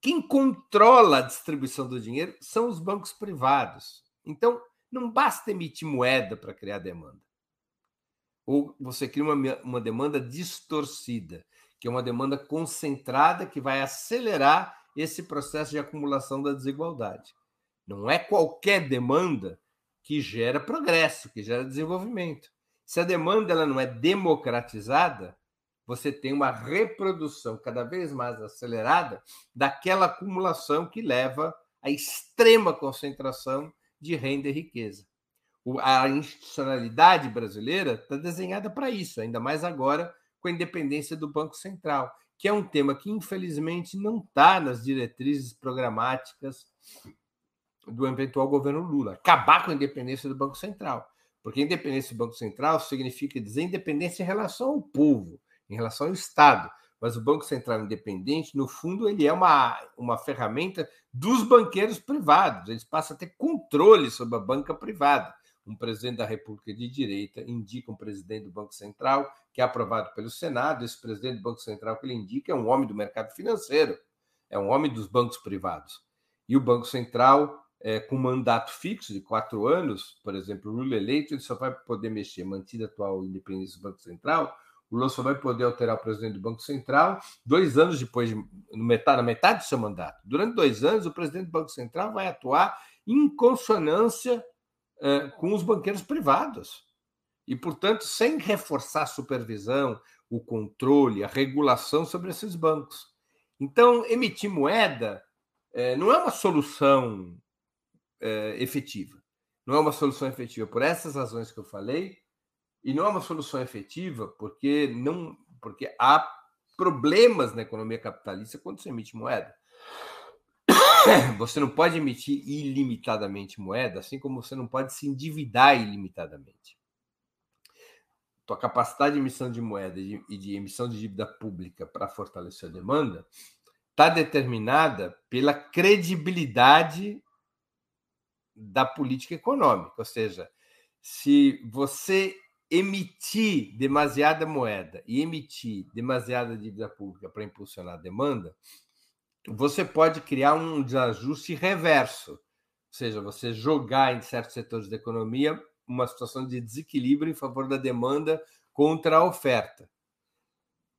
quem controla a distribuição do dinheiro são os bancos privados. Então, não basta emitir moeda para criar demanda. Ou você cria uma, uma demanda distorcida, que é uma demanda concentrada que vai acelerar esse processo de acumulação da desigualdade. Não é qualquer demanda que gera progresso, que gera desenvolvimento. Se a demanda ela não é democratizada, você tem uma reprodução cada vez mais acelerada daquela acumulação que leva à extrema concentração de renda e riqueza. A institucionalidade brasileira está desenhada para isso, ainda mais agora com a independência do Banco Central, que é um tema que, infelizmente, não está nas diretrizes programáticas do eventual governo Lula. Acabar com a independência do Banco Central. Porque independência do Banco Central significa dizer independência em relação ao povo, em relação ao Estado. Mas o Banco Central independente, no fundo, ele é uma, uma ferramenta dos banqueiros privados. Eles passam a ter controle sobre a banca privada. Um presidente da República de direita indica um presidente do Banco Central, que é aprovado pelo Senado. Esse presidente do Banco Central que ele indica é um homem do mercado financeiro, é um homem dos bancos privados. E o Banco Central é, com mandato fixo de quatro anos, por exemplo, o Lula eleito, ele só vai poder mexer, mantida a atual independência do Banco Central, o Lula só vai poder alterar o presidente do Banco Central dois anos depois, de, no metade, na metade do seu mandato. Durante dois anos, o presidente do Banco Central vai atuar em consonância é, com os banqueiros privados. E, portanto, sem reforçar a supervisão, o controle, a regulação sobre esses bancos. Então, emitir moeda é, não é uma solução é, efetiva. Não é uma solução efetiva por essas razões que eu falei, e não é uma solução efetiva porque não porque há problemas na economia capitalista quando se emite moeda. Você não pode emitir ilimitadamente moeda, assim como você não pode se endividar ilimitadamente. Tua capacidade de emissão de moeda e de, emissão de dívida pública para fortalecer a demanda está determinada pela credibilidade da política econômica, ou seja, se você emitir demasiada moeda e emitir demasiada dívida pública para impulsionar a demanda, você pode criar um desajuste reverso, ou seja, você jogar em certos setores da economia uma situação de desequilíbrio em favor da demanda contra a oferta.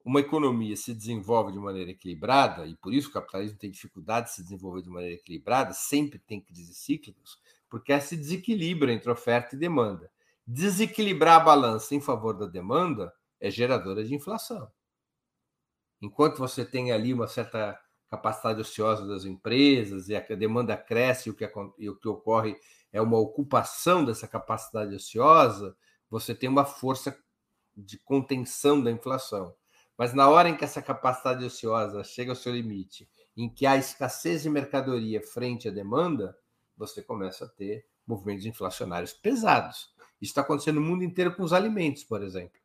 Uma economia se desenvolve de maneira equilibrada, e por isso o capitalismo tem dificuldade de se desenvolver de maneira equilibrada, sempre tem crises cíclicas, porque esse desequilíbrio entre oferta e demanda. Desequilibrar a balança em favor da demanda é geradora de inflação. Enquanto você tem ali uma certa capacidade ociosa das empresas e a demanda cresce e o que, e o que ocorre é uma ocupação dessa capacidade ociosa, você tem uma força de contenção da inflação. Mas na hora em que essa capacidade ociosa chega ao seu limite, em que há escassez de mercadoria frente à demanda, você começa a ter movimentos inflacionários pesados. Isso está acontecendo no mundo inteiro com os alimentos, por exemplo.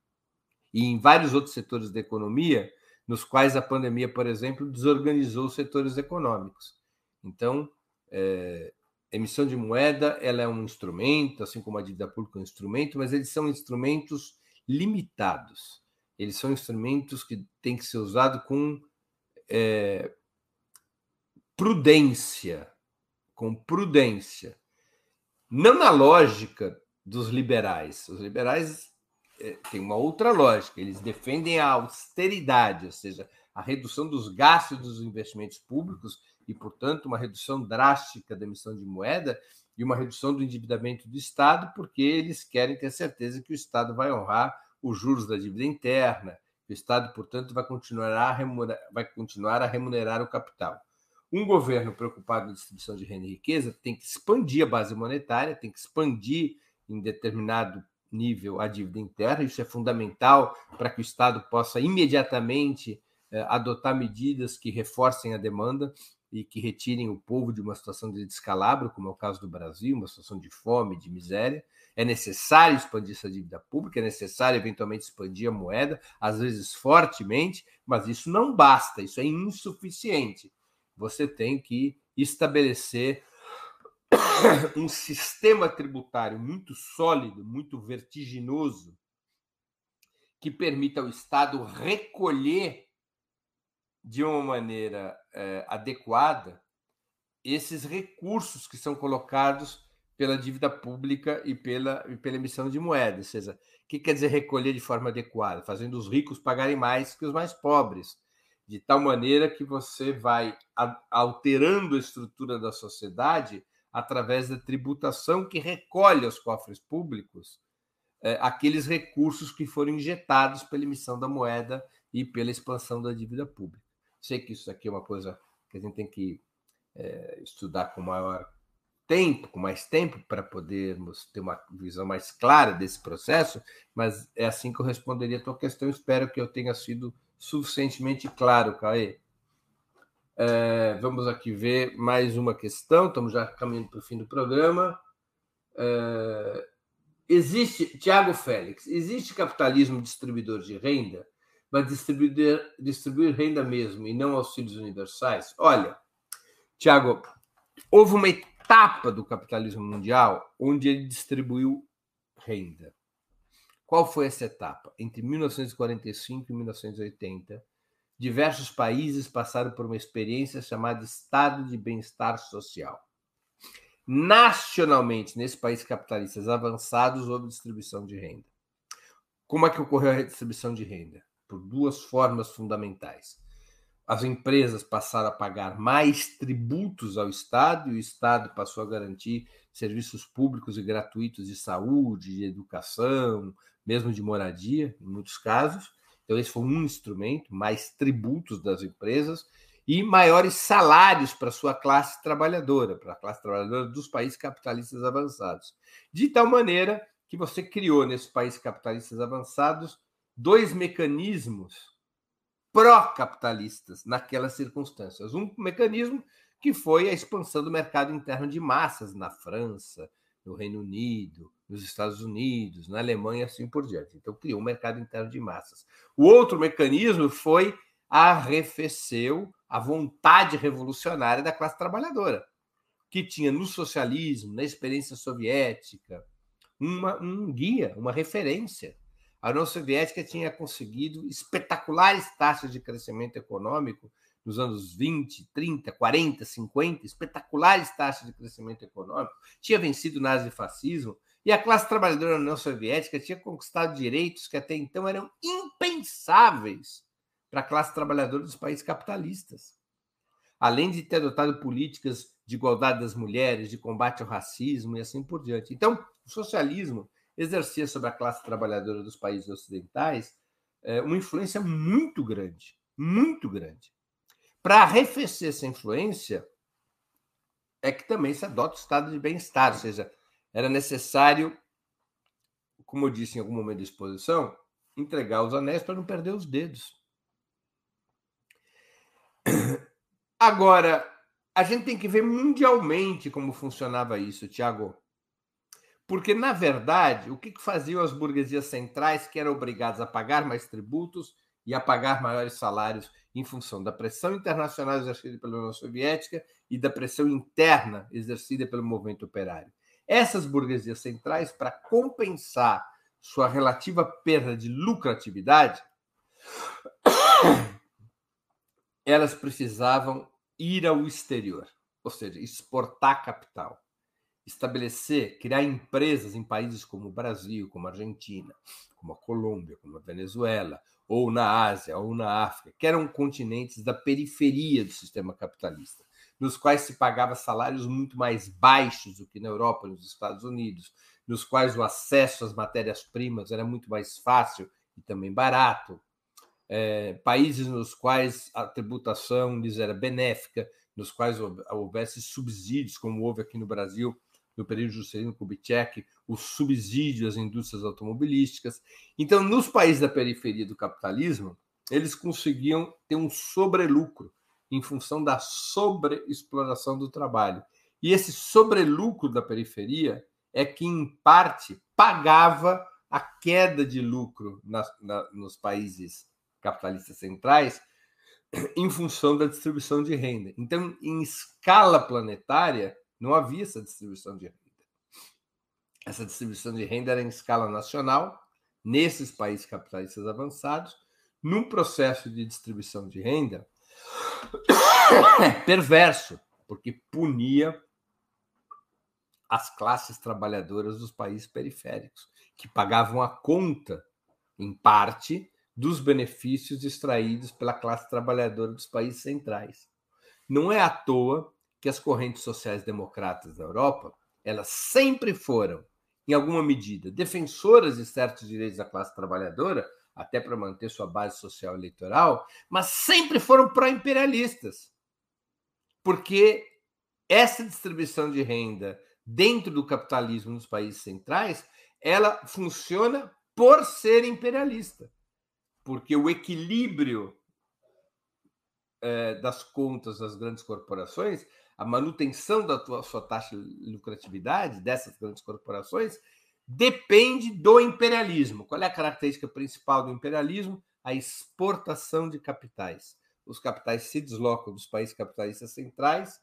E em vários outros setores da economia, nos quais a pandemia, por exemplo, desorganizou os setores econômicos. Então, é, emissão de moeda ela é um instrumento, assim como a dívida pública é um instrumento, mas eles são instrumentos limitados. Eles são instrumentos que têm que ser usados com é, prudência, com prudência. Não na lógica dos liberais. Os liberais é, têm uma outra lógica. Eles defendem a austeridade, ou seja, a redução dos gastos dos investimentos públicos e, portanto, uma redução drástica da emissão de moeda e uma redução do endividamento do Estado, porque eles querem ter certeza que o Estado vai honrar os juros da dívida interna, o Estado, portanto, vai continuar a remunerar, vai continuar a remunerar o capital. Um governo preocupado com a distribuição de renda e riqueza tem que expandir a base monetária, tem que expandir em determinado nível a dívida interna. Isso é fundamental para que o Estado possa imediatamente eh, adotar medidas que reforcem a demanda e que retirem o povo de uma situação de descalabro, como é o caso do Brasil, uma situação de fome, de miséria. É necessário expandir essa dívida pública, é necessário eventualmente expandir a moeda, às vezes fortemente, mas isso não basta, isso é insuficiente você tem que estabelecer um sistema tributário muito sólido, muito vertiginoso, que permita ao Estado recolher de uma maneira é, adequada esses recursos que são colocados pela dívida pública e pela, e pela emissão de moeda. Ou seja, o que quer dizer recolher de forma adequada? Fazendo os ricos pagarem mais que os mais pobres de tal maneira que você vai alterando a estrutura da sociedade através da tributação que recolhe aos cofres públicos é, aqueles recursos que foram injetados pela emissão da moeda e pela expansão da dívida pública. Sei que isso aqui é uma coisa que a gente tem que é, estudar com maior tempo, com mais tempo, para podermos ter uma visão mais clara desse processo, mas é assim que eu responderia a tua questão. Espero que eu tenha sido suficientemente claro, Caê. É, vamos aqui ver mais uma questão, estamos já caminhando para o fim do programa. É, existe, Tiago Félix, existe capitalismo distribuidor de renda, mas distribuir, distribuir renda mesmo e não auxílios universais? Olha, Tiago, houve uma etapa do capitalismo mundial onde ele distribuiu renda. Qual foi essa etapa? Entre 1945 e 1980, diversos países passaram por uma experiência chamada estado de bem-estar social. Nacionalmente, nesses países capitalistas avançados, houve distribuição de renda. Como é que ocorreu a redistribuição de renda? Por duas formas fundamentais. As empresas passaram a pagar mais tributos ao Estado e o Estado passou a garantir serviços públicos e gratuitos de saúde, de educação, mesmo de moradia, em muitos casos. Então, esse foi um instrumento, mais tributos das empresas e maiores salários para sua classe trabalhadora, para a classe trabalhadora dos países capitalistas avançados. De tal maneira que você criou nesses países capitalistas avançados dois mecanismos pró-capitalistas naquelas circunstâncias. Um mecanismo que foi a expansão do mercado interno de massas na França, no Reino Unido, nos Estados Unidos, na Alemanha e assim por diante. Então, criou um mercado interno de massas. O outro mecanismo foi arrefeceu a vontade revolucionária da classe trabalhadora, que tinha no socialismo, na experiência soviética, uma, um guia, uma referência. A União Soviética tinha conseguido espetaculares taxas de crescimento econômico nos anos 20, 30, 40, 50, espetaculares taxas de crescimento econômico, tinha vencido o nazifascismo, e a classe trabalhadora da União Soviética tinha conquistado direitos que até então eram impensáveis para a classe trabalhadora dos países capitalistas. Além de ter adotado políticas de igualdade das mulheres, de combate ao racismo e assim por diante. Então, o socialismo exercia sobre a classe trabalhadora dos países ocidentais eh, uma influência muito grande, muito grande. Para arrefecer essa influência, é que também se adota o estado de bem-estar, ou seja, era necessário, como eu disse em algum momento da exposição, entregar os anéis para não perder os dedos. Agora, a gente tem que ver mundialmente como funcionava isso, Tiago. Porque, na verdade, o que faziam as burguesias centrais, que eram obrigadas a pagar mais tributos e a pagar maiores salários em função da pressão internacional exercida pela União Soviética e da pressão interna exercida pelo movimento operário? Essas burguesias centrais, para compensar sua relativa perda de lucratividade, elas precisavam ir ao exterior, ou seja, exportar capital, estabelecer, criar empresas em países como o Brasil, como a Argentina, como a Colômbia, como a Venezuela, ou na Ásia, ou na África, que eram continentes da periferia do sistema capitalista, nos quais se pagava salários muito mais baixos do que na Europa nos Estados Unidos, nos quais o acesso às matérias-primas era muito mais fácil e também barato, é, países nos quais a tributação lhes era benéfica, nos quais houvesse subsídios, como houve aqui no Brasil no período Juscelino Kubitschek, o subsídio às indústrias automobilísticas. Então, nos países da periferia do capitalismo, eles conseguiam ter um sobrelucro em função da sobreexploração do trabalho. E esse sobrelucro da periferia é que, em parte, pagava a queda de lucro na, nos países capitalistas centrais em função da distribuição de renda. Então, em escala planetária, não havia essa distribuição de renda. Essa distribuição de renda era em escala nacional, nesses países capitalistas avançados, num processo de distribuição de renda perverso, porque punia as classes trabalhadoras dos países periféricos, que pagavam a conta, em parte, dos benefícios extraídos pela classe trabalhadora dos países centrais. Não é à toa que as correntes sociais democratas da Europa, elas sempre foram, em alguma medida, defensoras de certos direitos da classe trabalhadora, até para manter sua base social eleitoral, mas sempre foram pró-imperialistas. Porque essa distribuição de renda dentro do capitalismo nos países centrais, ela funciona por ser imperialista porque o equilíbrio é, das contas das grandes corporações, a manutenção da sua taxa de lucratividade dessas grandes corporações, depende do imperialismo. Qual é a característica principal do imperialismo? A exportação de capitais. Os capitais se deslocam dos países capitalistas centrais,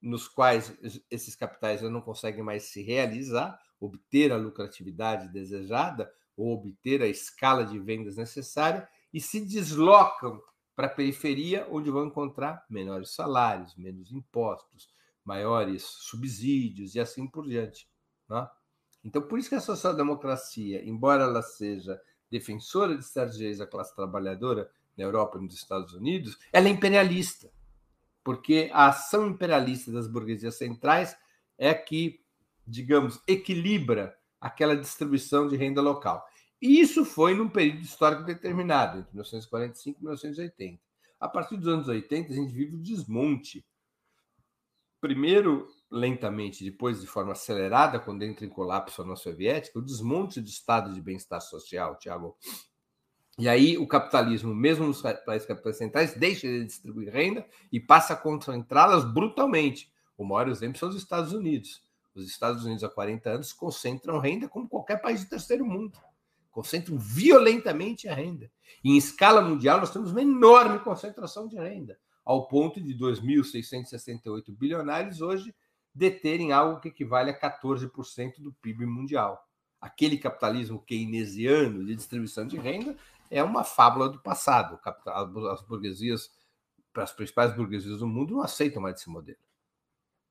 nos quais esses capitais já não conseguem mais se realizar, obter a lucratividade desejada, ou obter a escala de vendas necessária e se deslocam para a periferia, onde vão encontrar menores salários, menos impostos, maiores subsídios e assim por diante. Né? Então, por isso que a social-democracia, embora ela seja defensora de certos da classe trabalhadora na Europa e nos Estados Unidos, ela é imperialista, porque a ação imperialista das burguesias centrais é que, digamos, equilibra aquela distribuição de renda local. E isso foi num período histórico determinado, entre 1945 e 1980. A partir dos anos 80, a gente vive o desmonte. Primeiro, lentamente, depois de forma acelerada, quando entra em colapso a União Soviética, o desmonte do estado de bem-estar social, Tiago. E aí o capitalismo, mesmo nos países capitalistas centrais, deixa de distribuir renda e passa a concentrá-las brutalmente. O maior exemplo são os Estados Unidos. Os Estados Unidos, há 40 anos, concentram renda como qualquer país do terceiro mundo concentram violentamente a renda. E, em escala mundial, nós temos uma enorme concentração de renda, ao ponto de 2.668 bilionários hoje deterem algo que equivale a 14% do PIB mundial. Aquele capitalismo keynesiano de distribuição de renda é uma fábula do passado. As burguesias, as principais burguesias do mundo, não aceitam mais esse modelo.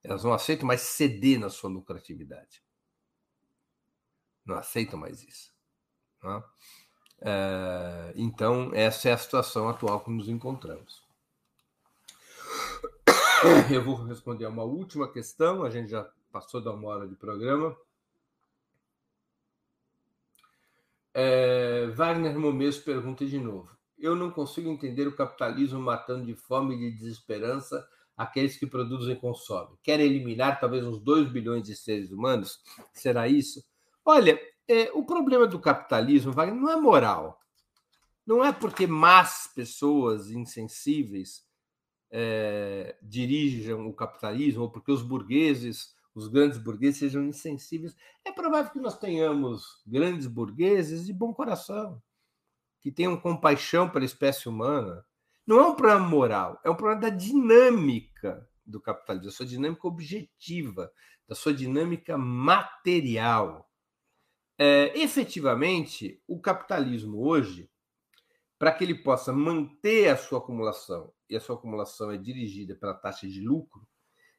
Elas não aceitam mais ceder na sua lucratividade. Não aceitam mais isso. É, então, essa é a situação atual que nos encontramos. Eu vou responder a uma última questão, a gente já passou da uma hora de programa. É, Wagner Momesso pergunta de novo. Eu não consigo entender o capitalismo matando de fome e de desesperança aqueles que produzem e consomem. Quer eliminar talvez uns 2 bilhões de seres humanos? Será isso? Olha, é, o problema do capitalismo Wagner, não é moral. Não é porque más pessoas insensíveis é, dirijam o capitalismo ou porque os burgueses, os grandes burgueses, sejam insensíveis. É provável que nós tenhamos grandes burgueses de bom coração, que tenham compaixão pela espécie humana, não é um problema moral, é um problema da dinâmica do capitalismo, da sua dinâmica objetiva, da sua dinâmica material. É, efetivamente, o capitalismo hoje, para que ele possa manter a sua acumulação, e a sua acumulação é dirigida pela taxa de lucro,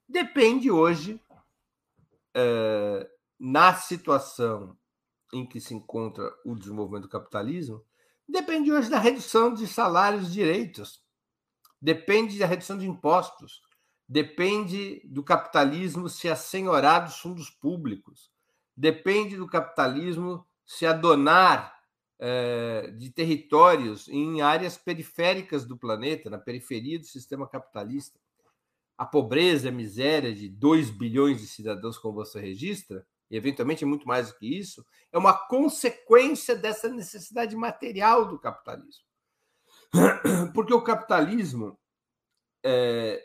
depende hoje, é, na situação em que se encontra o desenvolvimento do capitalismo, Depende hoje da redução de salários e direitos, depende da redução de impostos, depende do capitalismo se assenhorar dos fundos públicos, depende do capitalismo se adonar eh, de territórios em áreas periféricas do planeta, na periferia do sistema capitalista. A pobreza, a miséria de 2 bilhões de cidadãos, como você registra, e eventualmente muito mais do que isso, é uma consequência dessa necessidade material do capitalismo. Porque o capitalismo, é,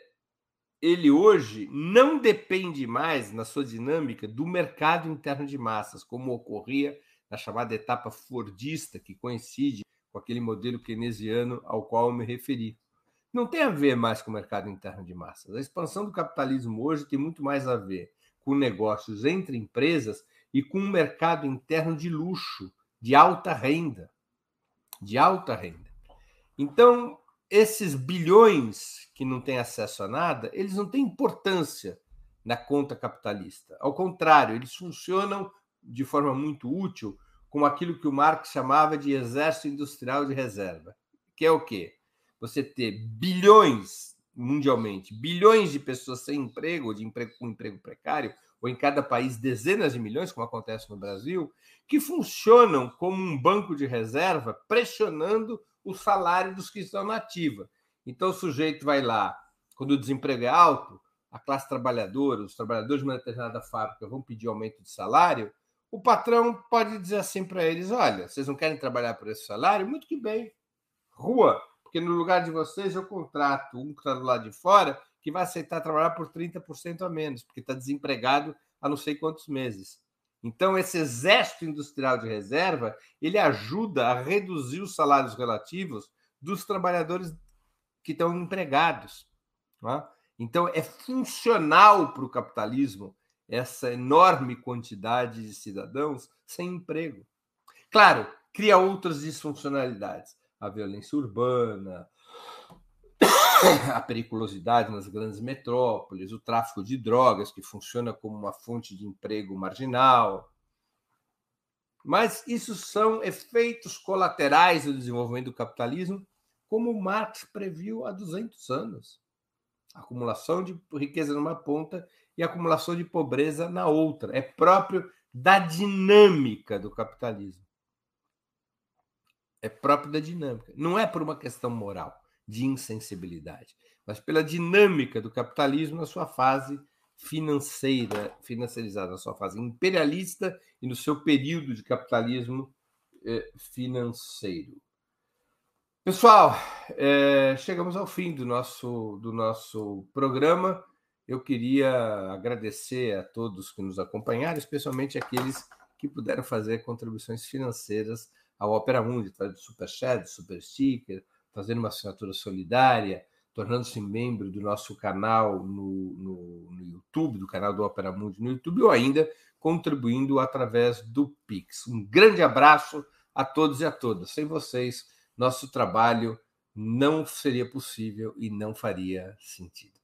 ele hoje não depende mais, na sua dinâmica, do mercado interno de massas, como ocorria na chamada etapa fordista, que coincide com aquele modelo keynesiano ao qual eu me referi. Não tem a ver mais com o mercado interno de massas. A expansão do capitalismo hoje tem muito mais a ver com negócios entre empresas e com um mercado interno de luxo, de alta renda. De alta renda. Então, esses bilhões que não têm acesso a nada, eles não têm importância na conta capitalista. Ao contrário, eles funcionam de forma muito útil como aquilo que o Marx chamava de exército industrial de reserva, que é o quê? Você ter bilhões mundialmente bilhões de pessoas sem emprego, de emprego com emprego precário, ou em cada país dezenas de milhões, como acontece no Brasil, que funcionam como um banco de reserva, pressionando o salário dos que estão na ativa. Então o sujeito vai lá, quando o desemprego é alto, a classe trabalhadora, os trabalhadores de uma determinada fábrica vão pedir aumento de salário, o patrão pode dizer assim para eles: olha, vocês não querem trabalhar por esse salário? Muito que bem. Rua, porque no lugar de vocês eu contrato um que está do lado de fora que vai aceitar trabalhar por 30% a menos, porque está desempregado há não sei quantos meses. Então, esse exército industrial de reserva, ele ajuda a reduzir os salários relativos dos trabalhadores que estão empregados. É? Então, é funcional para o capitalismo essa enorme quantidade de cidadãos sem emprego. Claro, cria outras disfuncionalidades a violência urbana, a periculosidade nas grandes metrópoles, o tráfico de drogas, que funciona como uma fonte de emprego marginal. Mas isso são efeitos colaterais do desenvolvimento do capitalismo, como Marx previu há 200 anos. Acumulação de riqueza numa ponta e acumulação de pobreza na outra. É próprio da dinâmica do capitalismo é próprio da dinâmica. Não é por uma questão moral, de insensibilidade, mas pela dinâmica do capitalismo na sua fase financeira, financiarizada, na sua fase imperialista e no seu período de capitalismo eh, financeiro. Pessoal, eh, chegamos ao fim do nosso, do nosso programa. Eu queria agradecer a todos que nos acompanharam, especialmente aqueles que puderam fazer contribuições financeiras ao Opera Mundi, através do Super Super Sticker, fazendo uma assinatura solidária, tornando-se membro do nosso canal no, no, no, YouTube, do canal do Opera Mundi no YouTube, ou ainda contribuindo através do Pix. Um grande abraço a todos e a todas. Sem vocês, nosso trabalho não seria possível e não faria sentido.